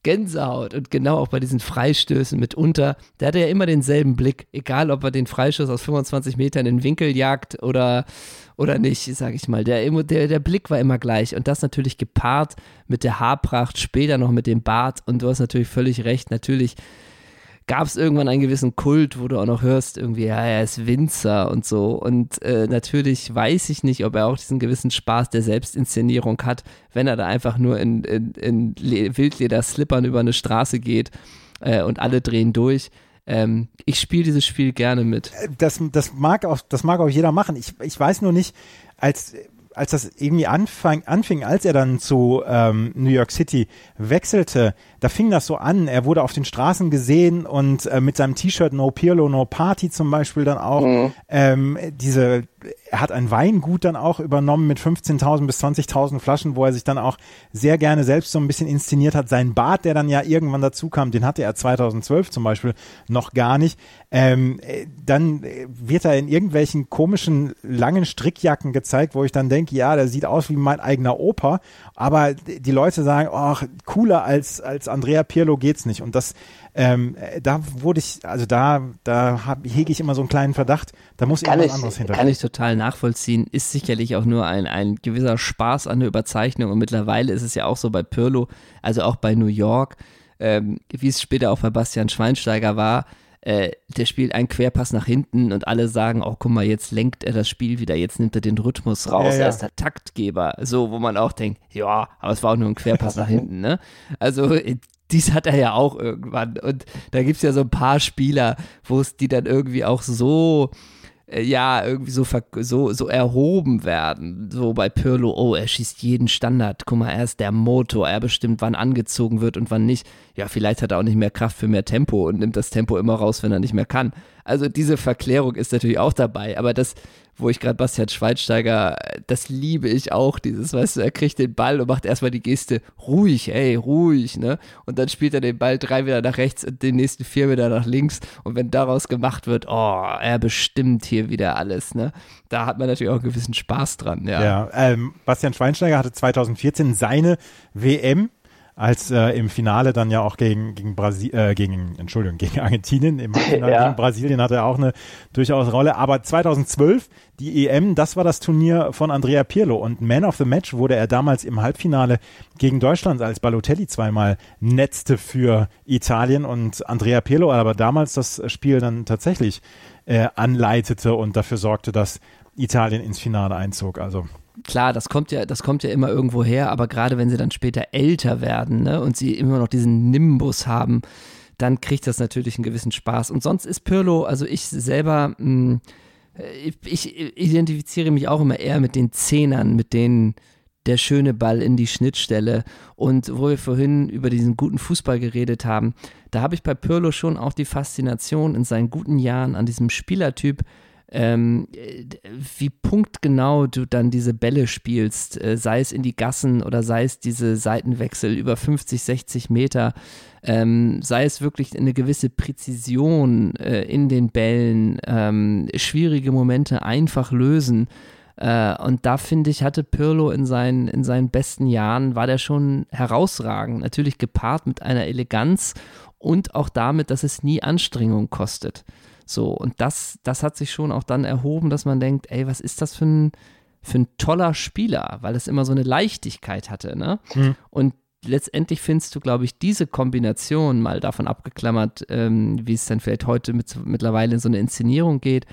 Gänsehaut. Und genau auch bei diesen Freistößen mitunter, der hatte ja immer denselben Blick, egal ob er den Freistoß aus 25 Metern in den Winkel jagt oder, oder nicht, sage ich mal. Der, der, der Blick war immer gleich. Und das natürlich gepaart mit der Haarpracht, später noch mit dem Bart. Und du hast natürlich völlig recht, natürlich gab es irgendwann einen gewissen Kult, wo du auch noch hörst, irgendwie, ja, er ist Winzer und so. Und äh, natürlich weiß ich nicht, ob er auch diesen gewissen Spaß der Selbstinszenierung hat, wenn er da einfach nur in, in, in Wildleder-Slippern über eine Straße geht äh, und alle drehen durch. Ähm, ich spiele dieses Spiel gerne mit. Das, das, mag auch, das mag auch jeder machen. Ich, ich weiß nur nicht, als als das irgendwie anfang, anfing, als er dann zu ähm, New York City wechselte, da fing das so an. Er wurde auf den Straßen gesehen und äh, mit seinem T-Shirt No Pirlo, No Party zum Beispiel dann auch mhm. ähm, diese er hat ein Weingut dann auch übernommen mit 15.000 bis 20.000 Flaschen, wo er sich dann auch sehr gerne selbst so ein bisschen inszeniert hat. Sein Bart, der dann ja irgendwann dazu kam, den hatte er 2012 zum Beispiel noch gar nicht. Ähm, dann wird er in irgendwelchen komischen langen Strickjacken gezeigt, wo ich dann denke, ja, der sieht aus wie mein eigener Opa. Aber die Leute sagen, ach, cooler als, als Andrea Pirlo geht's nicht. Und das ähm, da wurde ich, also da, da hab, hege ich immer so einen kleinen Verdacht, da muss kann irgendwas ich, anderes hinter. Kann ich total nachvollziehen, ist sicherlich auch nur ein, ein gewisser Spaß an der Überzeichnung und mittlerweile ist es ja auch so bei Pirlo, also auch bei New York, ähm, wie es später auch bei Bastian Schweinsteiger war, äh, der spielt einen Querpass nach hinten und alle sagen, oh guck mal, jetzt lenkt er das Spiel wieder, jetzt nimmt er den Rhythmus raus, ja, ja. er ist der Taktgeber. So, wo man auch denkt, ja, aber es war auch nur ein Querpass nach hinten, ne? Also dies hat er ja auch irgendwann. Und da gibt es ja so ein paar Spieler, wo es die dann irgendwie auch so äh, ja, irgendwie so, so, so erhoben werden. So bei Pirlo, oh, er schießt jeden Standard. Guck mal, er ist der Motor, er bestimmt, wann angezogen wird und wann nicht. Ja, vielleicht hat er auch nicht mehr Kraft für mehr Tempo und nimmt das Tempo immer raus, wenn er nicht mehr kann. Also diese Verklärung ist natürlich auch dabei, aber das, wo ich gerade Bastian Schweinsteiger, das liebe ich auch, dieses, weißt du, er kriegt den Ball und macht erstmal die Geste, ruhig, ey, ruhig, ne? Und dann spielt er den Ball drei wieder nach rechts und den nächsten vier wieder nach links und wenn daraus gemacht wird, oh, er bestimmt hier wieder alles, ne? Da hat man natürlich auch einen gewissen Spaß dran, ja. Ja, ähm, Bastian Schweinsteiger hatte 2014 seine WM als äh, im Finale dann ja auch gegen gegen Brasil äh, gegen Entschuldigung gegen Argentinien im Finale ja. gegen Brasilien hatte er auch eine durchaus Rolle. Aber 2012 die EM das war das Turnier von Andrea Pirlo. Und Man of the Match wurde er damals im Halbfinale gegen Deutschland als Balotelli zweimal netzte für Italien. Und Andrea Pirlo aber damals das Spiel dann tatsächlich äh, anleitete und dafür sorgte dass Italien ins Finale einzog. Also klar, das kommt ja, das kommt ja immer irgendwo her, aber gerade wenn sie dann später älter werden ne, und sie immer noch diesen Nimbus haben, dann kriegt das natürlich einen gewissen Spaß. Und sonst ist Pirlo, also ich selber, mh, hm, ich, ich identifiziere mich auch immer eher mit den Zehnern, mit denen der schöne Ball in die Schnittstelle. Und wo wir vorhin über diesen guten Fußball geredet haben, da habe ich bei Pirlo schon auch die Faszination in seinen guten Jahren an diesem Spielertyp, ähm, wie punktgenau du dann diese Bälle spielst, äh, sei es in die Gassen oder sei es diese Seitenwechsel über 50, 60 Meter, ähm, sei es wirklich eine gewisse Präzision äh, in den Bällen, ähm, schwierige Momente einfach lösen. Äh, und da finde ich, hatte Pirlo in seinen, in seinen besten Jahren, war der schon herausragend. Natürlich gepaart mit einer Eleganz und auch damit, dass es nie Anstrengung kostet. So, und das, das hat sich schon auch dann erhoben, dass man denkt, ey, was ist das für ein, für ein toller Spieler, weil es immer so eine Leichtigkeit hatte, ne? Mhm. Und letztendlich findest du, glaube ich, diese Kombination, mal davon abgeklammert, ähm, wie es dann vielleicht heute mit, mittlerweile in so eine Inszenierung geht,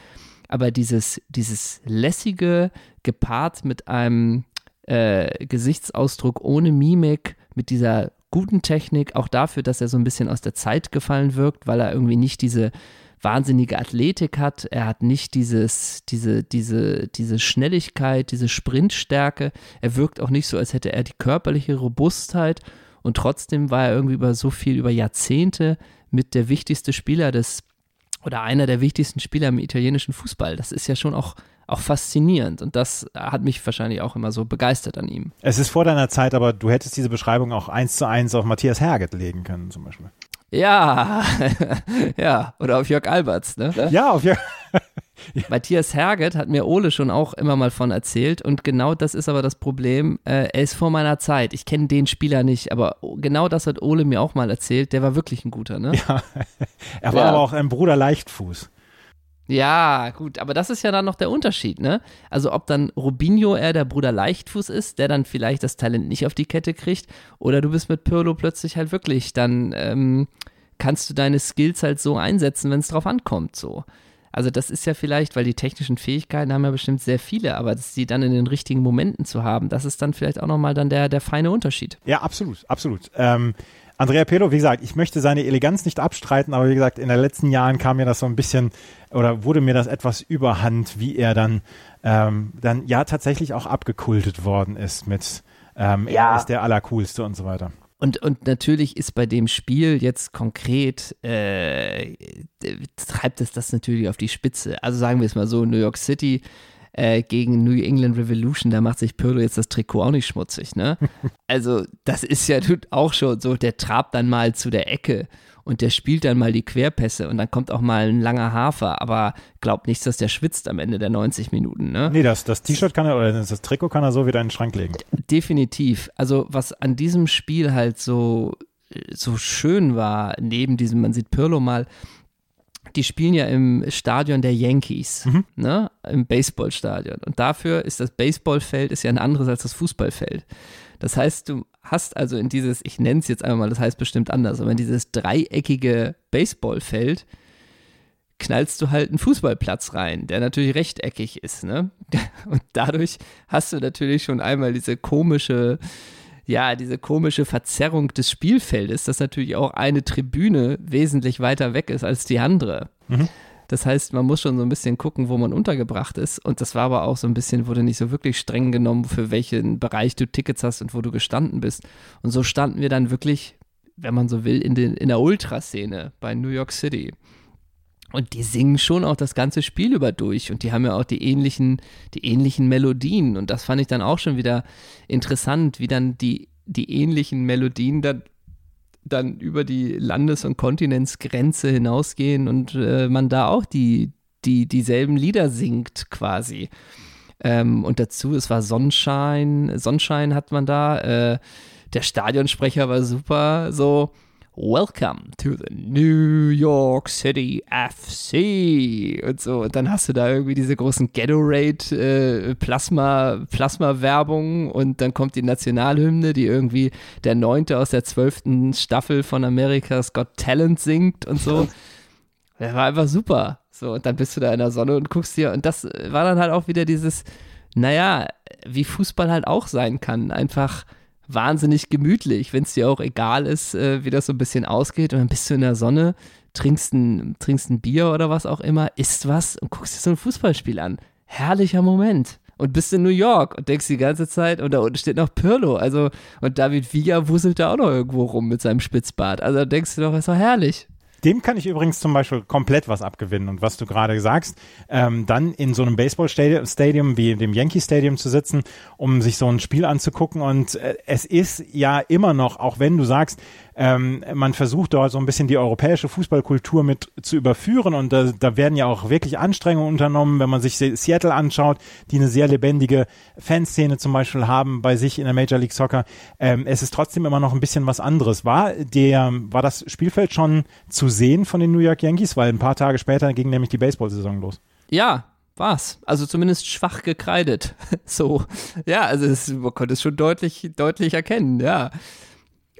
aber dieses, dieses lässige, gepaart mit einem äh, Gesichtsausdruck ohne Mimik, mit dieser guten Technik, auch dafür, dass er so ein bisschen aus der Zeit gefallen wirkt, weil er irgendwie nicht diese wahnsinnige Athletik hat. Er hat nicht dieses, diese, diese, diese Schnelligkeit, diese Sprintstärke. Er wirkt auch nicht so, als hätte er die körperliche Robustheit. Und trotzdem war er irgendwie über so viel, über Jahrzehnte mit der wichtigste Spieler des, oder einer der wichtigsten Spieler im italienischen Fußball. Das ist ja schon auch auch faszinierend und das hat mich wahrscheinlich auch immer so begeistert an ihm. Es ist vor deiner Zeit, aber du hättest diese Beschreibung auch eins zu eins auf Matthias Herget legen können zum Beispiel. Ja, ja, oder auf Jörg Alberts, ne? Ja, auf Jörg. Matthias Herget hat mir Ole schon auch immer mal von erzählt und genau das ist aber das Problem. Äh, er ist vor meiner Zeit. Ich kenne den Spieler nicht, aber genau das hat Ole mir auch mal erzählt. Der war wirklich ein guter, ne? Ja, er war ja. aber auch ein Bruder Leichtfuß. Ja, gut, aber das ist ja dann noch der Unterschied, ne? Also ob dann Rubinho eher der Bruder Leichtfuß ist, der dann vielleicht das Talent nicht auf die Kette kriegt, oder du bist mit Pirlo plötzlich halt wirklich dann ähm, kannst du deine Skills halt so einsetzen, wenn es drauf ankommt, so. Also das ist ja vielleicht, weil die technischen Fähigkeiten haben ja bestimmt sehr viele, aber sie dann in den richtigen Momenten zu haben, das ist dann vielleicht auch nochmal dann der, der feine Unterschied. Ja, absolut, absolut. Ähm, Andrea Pirlo, wie gesagt, ich möchte seine Eleganz nicht abstreiten, aber wie gesagt, in den letzten Jahren kam mir das so ein bisschen oder wurde mir das etwas überhand, wie er dann, ähm, dann ja tatsächlich auch abgekultet worden ist mit ähm, ja. er ist der Allercoolste und so weiter. Und, und natürlich ist bei dem Spiel jetzt konkret, äh, treibt es das natürlich auf die Spitze. Also sagen wir es mal so, New York City äh, gegen New England Revolution, da macht sich Pirlo jetzt das Trikot auch nicht schmutzig, ne? Also das ist ja auch schon so, der trabt dann mal zu der Ecke und der spielt dann mal die Querpässe und dann kommt auch mal ein langer Hafer, aber glaubt nicht, dass der schwitzt am Ende der 90 Minuten. Ne? Nee, das, das T-Shirt kann er oder das Trikot kann er so wieder in den Schrank legen. Definitiv. Also was an diesem Spiel halt so, so schön war, neben diesem, man sieht Pirlo mal, die spielen ja im Stadion der Yankees, mhm. ne? im Baseballstadion. Und dafür ist das Baseballfeld ist ja ein anderes als das Fußballfeld. Das heißt, du hast also in dieses, ich nenne es jetzt einmal mal, das heißt bestimmt anders, aber in dieses dreieckige Baseballfeld knallst du halt einen Fußballplatz rein, der natürlich rechteckig ist, ne? Und dadurch hast du natürlich schon einmal diese komische, ja, diese komische Verzerrung des Spielfeldes, dass natürlich auch eine Tribüne wesentlich weiter weg ist als die andere. Mhm. Das heißt, man muss schon so ein bisschen gucken, wo man untergebracht ist. Und das war aber auch so ein bisschen, wurde nicht so wirklich streng genommen, für welchen Bereich du Tickets hast und wo du gestanden bist. Und so standen wir dann wirklich, wenn man so will, in, den, in der Ultraszene bei New York City. Und die singen schon auch das ganze Spiel über durch und die haben ja auch die ähnlichen, die ähnlichen Melodien. Und das fand ich dann auch schon wieder interessant, wie dann die, die ähnlichen Melodien dann dann über die Landes- und Kontinentsgrenze hinausgehen und äh, man da auch die, die, dieselben Lieder singt quasi. Ähm, und dazu, es war Sonnenschein, Sonnenschein hat man da, äh, der Stadionsprecher war super, so Welcome to the New York City FC und so. Und dann hast du da irgendwie diese großen Gatorade äh, Plasma, Plasma-Werbung und dann kommt die Nationalhymne, die irgendwie der neunte aus der zwölften Staffel von America's Got Talent singt und so. Das war einfach super. So, und dann bist du da in der Sonne und guckst dir. Und das war dann halt auch wieder dieses, naja, wie Fußball halt auch sein kann. Einfach wahnsinnig gemütlich, wenn es dir auch egal ist, äh, wie das so ein bisschen ausgeht. Und dann bist du in der Sonne, trinkst ein, trinkst ein Bier oder was auch immer, isst was und guckst dir so ein Fußballspiel an. Herrlicher Moment. Und bist in New York und denkst die ganze Zeit, und da unten steht noch Pirlo. Also, und David Villa wuselt da auch noch irgendwo rum mit seinem Spitzbart. Also denkst du doch, ist doch herrlich. Dem kann ich übrigens zum Beispiel komplett was abgewinnen. Und was du gerade sagst, ähm, dann in so einem Baseball-Stadium wie dem Yankee Stadium zu sitzen, um sich so ein Spiel anzugucken. Und äh, es ist ja immer noch, auch wenn du sagst, ähm, man versucht dort so ein bisschen die europäische Fußballkultur mit zu überführen und da, da werden ja auch wirklich Anstrengungen unternommen, wenn man sich Seattle anschaut, die eine sehr lebendige Fanszene zum Beispiel haben bei sich in der Major League Soccer. Ähm, es ist trotzdem immer noch ein bisschen was anderes. War der, war das Spielfeld schon zu sehen von den New York Yankees? Weil ein paar Tage später ging nämlich die Baseball-Saison los. Ja, war's. Also zumindest schwach gekreidet. so. Ja, also es, man konnte es schon deutlich, deutlich erkennen, ja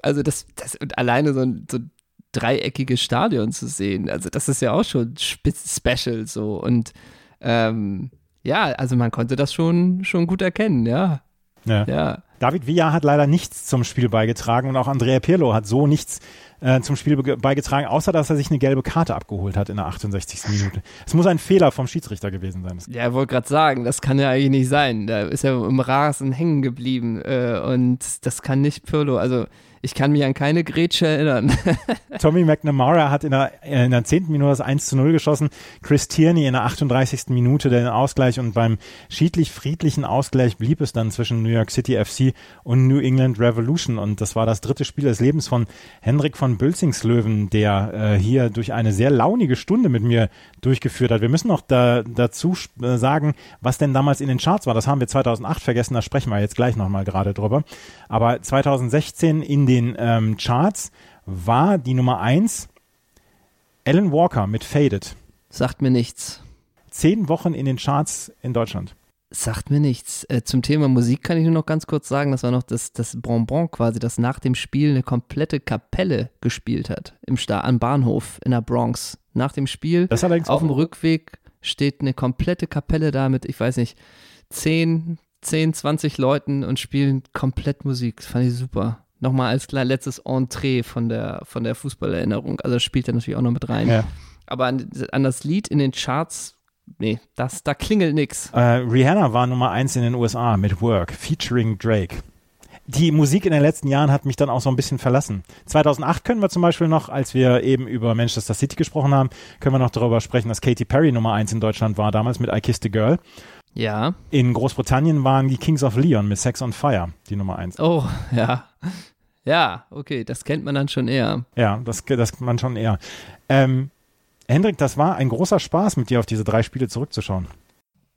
also das, das und alleine so ein, so ein dreieckiges Stadion zu sehen, also das ist ja auch schon special so und ähm, ja, also man konnte das schon, schon gut erkennen, ja. Ja. ja. David Villa hat leider nichts zum Spiel beigetragen und auch Andrea Pirlo hat so nichts äh, zum Spiel beigetragen, außer dass er sich eine gelbe Karte abgeholt hat in der 68. Minute. Es muss ein Fehler vom Schiedsrichter gewesen sein. Ja, ich wollte gerade sagen, das kann ja eigentlich nicht sein. Da ist er im Rasen hängen geblieben äh, und das kann nicht Pirlo. Also ich kann mich an keine Grätsche erinnern. Tommy McNamara hat in der, in der 10. Minute das 1 zu 0 geschossen. Chris Tierney in der 38. Minute den Ausgleich und beim schiedlich-friedlichen Ausgleich blieb es dann zwischen New York City FC und New England Revolution und das war das dritte Spiel des Lebens von Hendrik von Bülzingslöwen, der äh, hier durch eine sehr launige Stunde mit mir durchgeführt hat. Wir müssen noch da, dazu äh, sagen, was denn damals in den Charts war. Das haben wir 2008 vergessen, da sprechen wir jetzt gleich nochmal gerade drüber. Aber 2016 in den ähm, Charts war die Nummer 1 Alan Walker mit Faded. Sagt mir nichts. Zehn Wochen in den Charts in Deutschland. Sagt mir nichts. Äh, zum Thema Musik kann ich nur noch ganz kurz sagen, das war noch das, das Bonbon quasi, das nach dem Spiel eine komplette Kapelle gespielt hat. Im Sta am Bahnhof in der Bronx. Nach dem Spiel auf dem Rückweg steht eine komplette Kapelle da mit, ich weiß nicht, 10, 10, 20 Leuten und spielen komplett Musik. Das fand ich super. Nochmal als letztes Entree von der, von der Fußballerinnerung. Also das spielt er natürlich auch noch mit rein. Ja. Aber an, an das Lied in den Charts, nee, das, da klingelt nix. Äh, Rihanna war Nummer eins in den USA mit Work, featuring Drake. Die Musik in den letzten Jahren hat mich dann auch so ein bisschen verlassen. 2008 können wir zum Beispiel noch, als wir eben über Manchester City gesprochen haben, können wir noch darüber sprechen, dass Katy Perry Nummer eins in Deutschland war, damals mit I Kissed a Girl. Ja. In Großbritannien waren die Kings of Leon mit Sex on Fire die Nummer eins. Oh, ja. Ja, okay, das kennt man dann schon eher. Ja, das, das man schon eher. Ähm, Hendrik, das war ein großer Spaß, mit dir auf diese drei Spiele zurückzuschauen.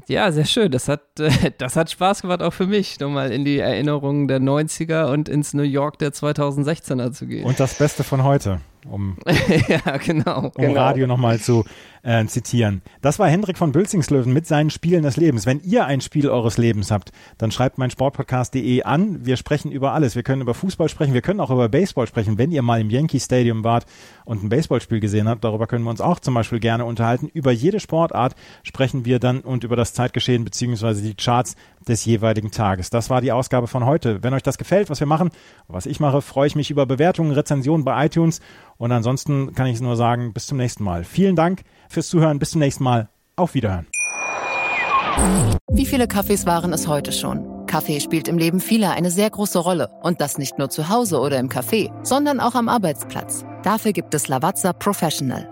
Ja, sehr schön. Das hat, äh, das hat Spaß gemacht, auch für mich, nochmal in die Erinnerungen der 90er und ins New York der 2016er zu gehen. Und das Beste von heute, um ja, genau. um genau. Radio nochmal zu äh, zitieren. Das war Hendrik von Bülzingslöwen mit seinen Spielen des Lebens. Wenn ihr ein Spiel eures Lebens habt, dann schreibt mein Sportpodcast.de an. Wir sprechen über alles. Wir können über Fußball sprechen, wir können auch über Baseball sprechen. Wenn ihr mal im Yankee Stadium wart und ein Baseballspiel gesehen habt, darüber können wir uns auch zum Beispiel gerne unterhalten. Über jede Sportart sprechen wir dann und über das Zeitgeschehen beziehungsweise die Charts des jeweiligen Tages. Das war die Ausgabe von heute. Wenn euch das gefällt, was wir machen, was ich mache, freue ich mich über Bewertungen, Rezensionen bei iTunes. Und ansonsten kann ich nur sagen, bis zum nächsten Mal. Vielen Dank fürs Zuhören. Bis zum nächsten Mal. Auf Wiederhören. Wie viele Kaffees waren es heute schon? Kaffee spielt im Leben vieler eine sehr große Rolle. Und das nicht nur zu Hause oder im Café, sondern auch am Arbeitsplatz. Dafür gibt es Lavazza Professional.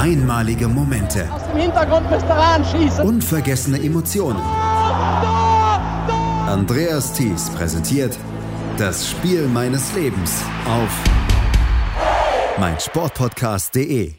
Einmalige Momente. Im Hintergrund müsst ihr anschießen. Unvergessene Emotionen. Andreas Thies präsentiert das Spiel meines Lebens auf meinsportpodcast.de.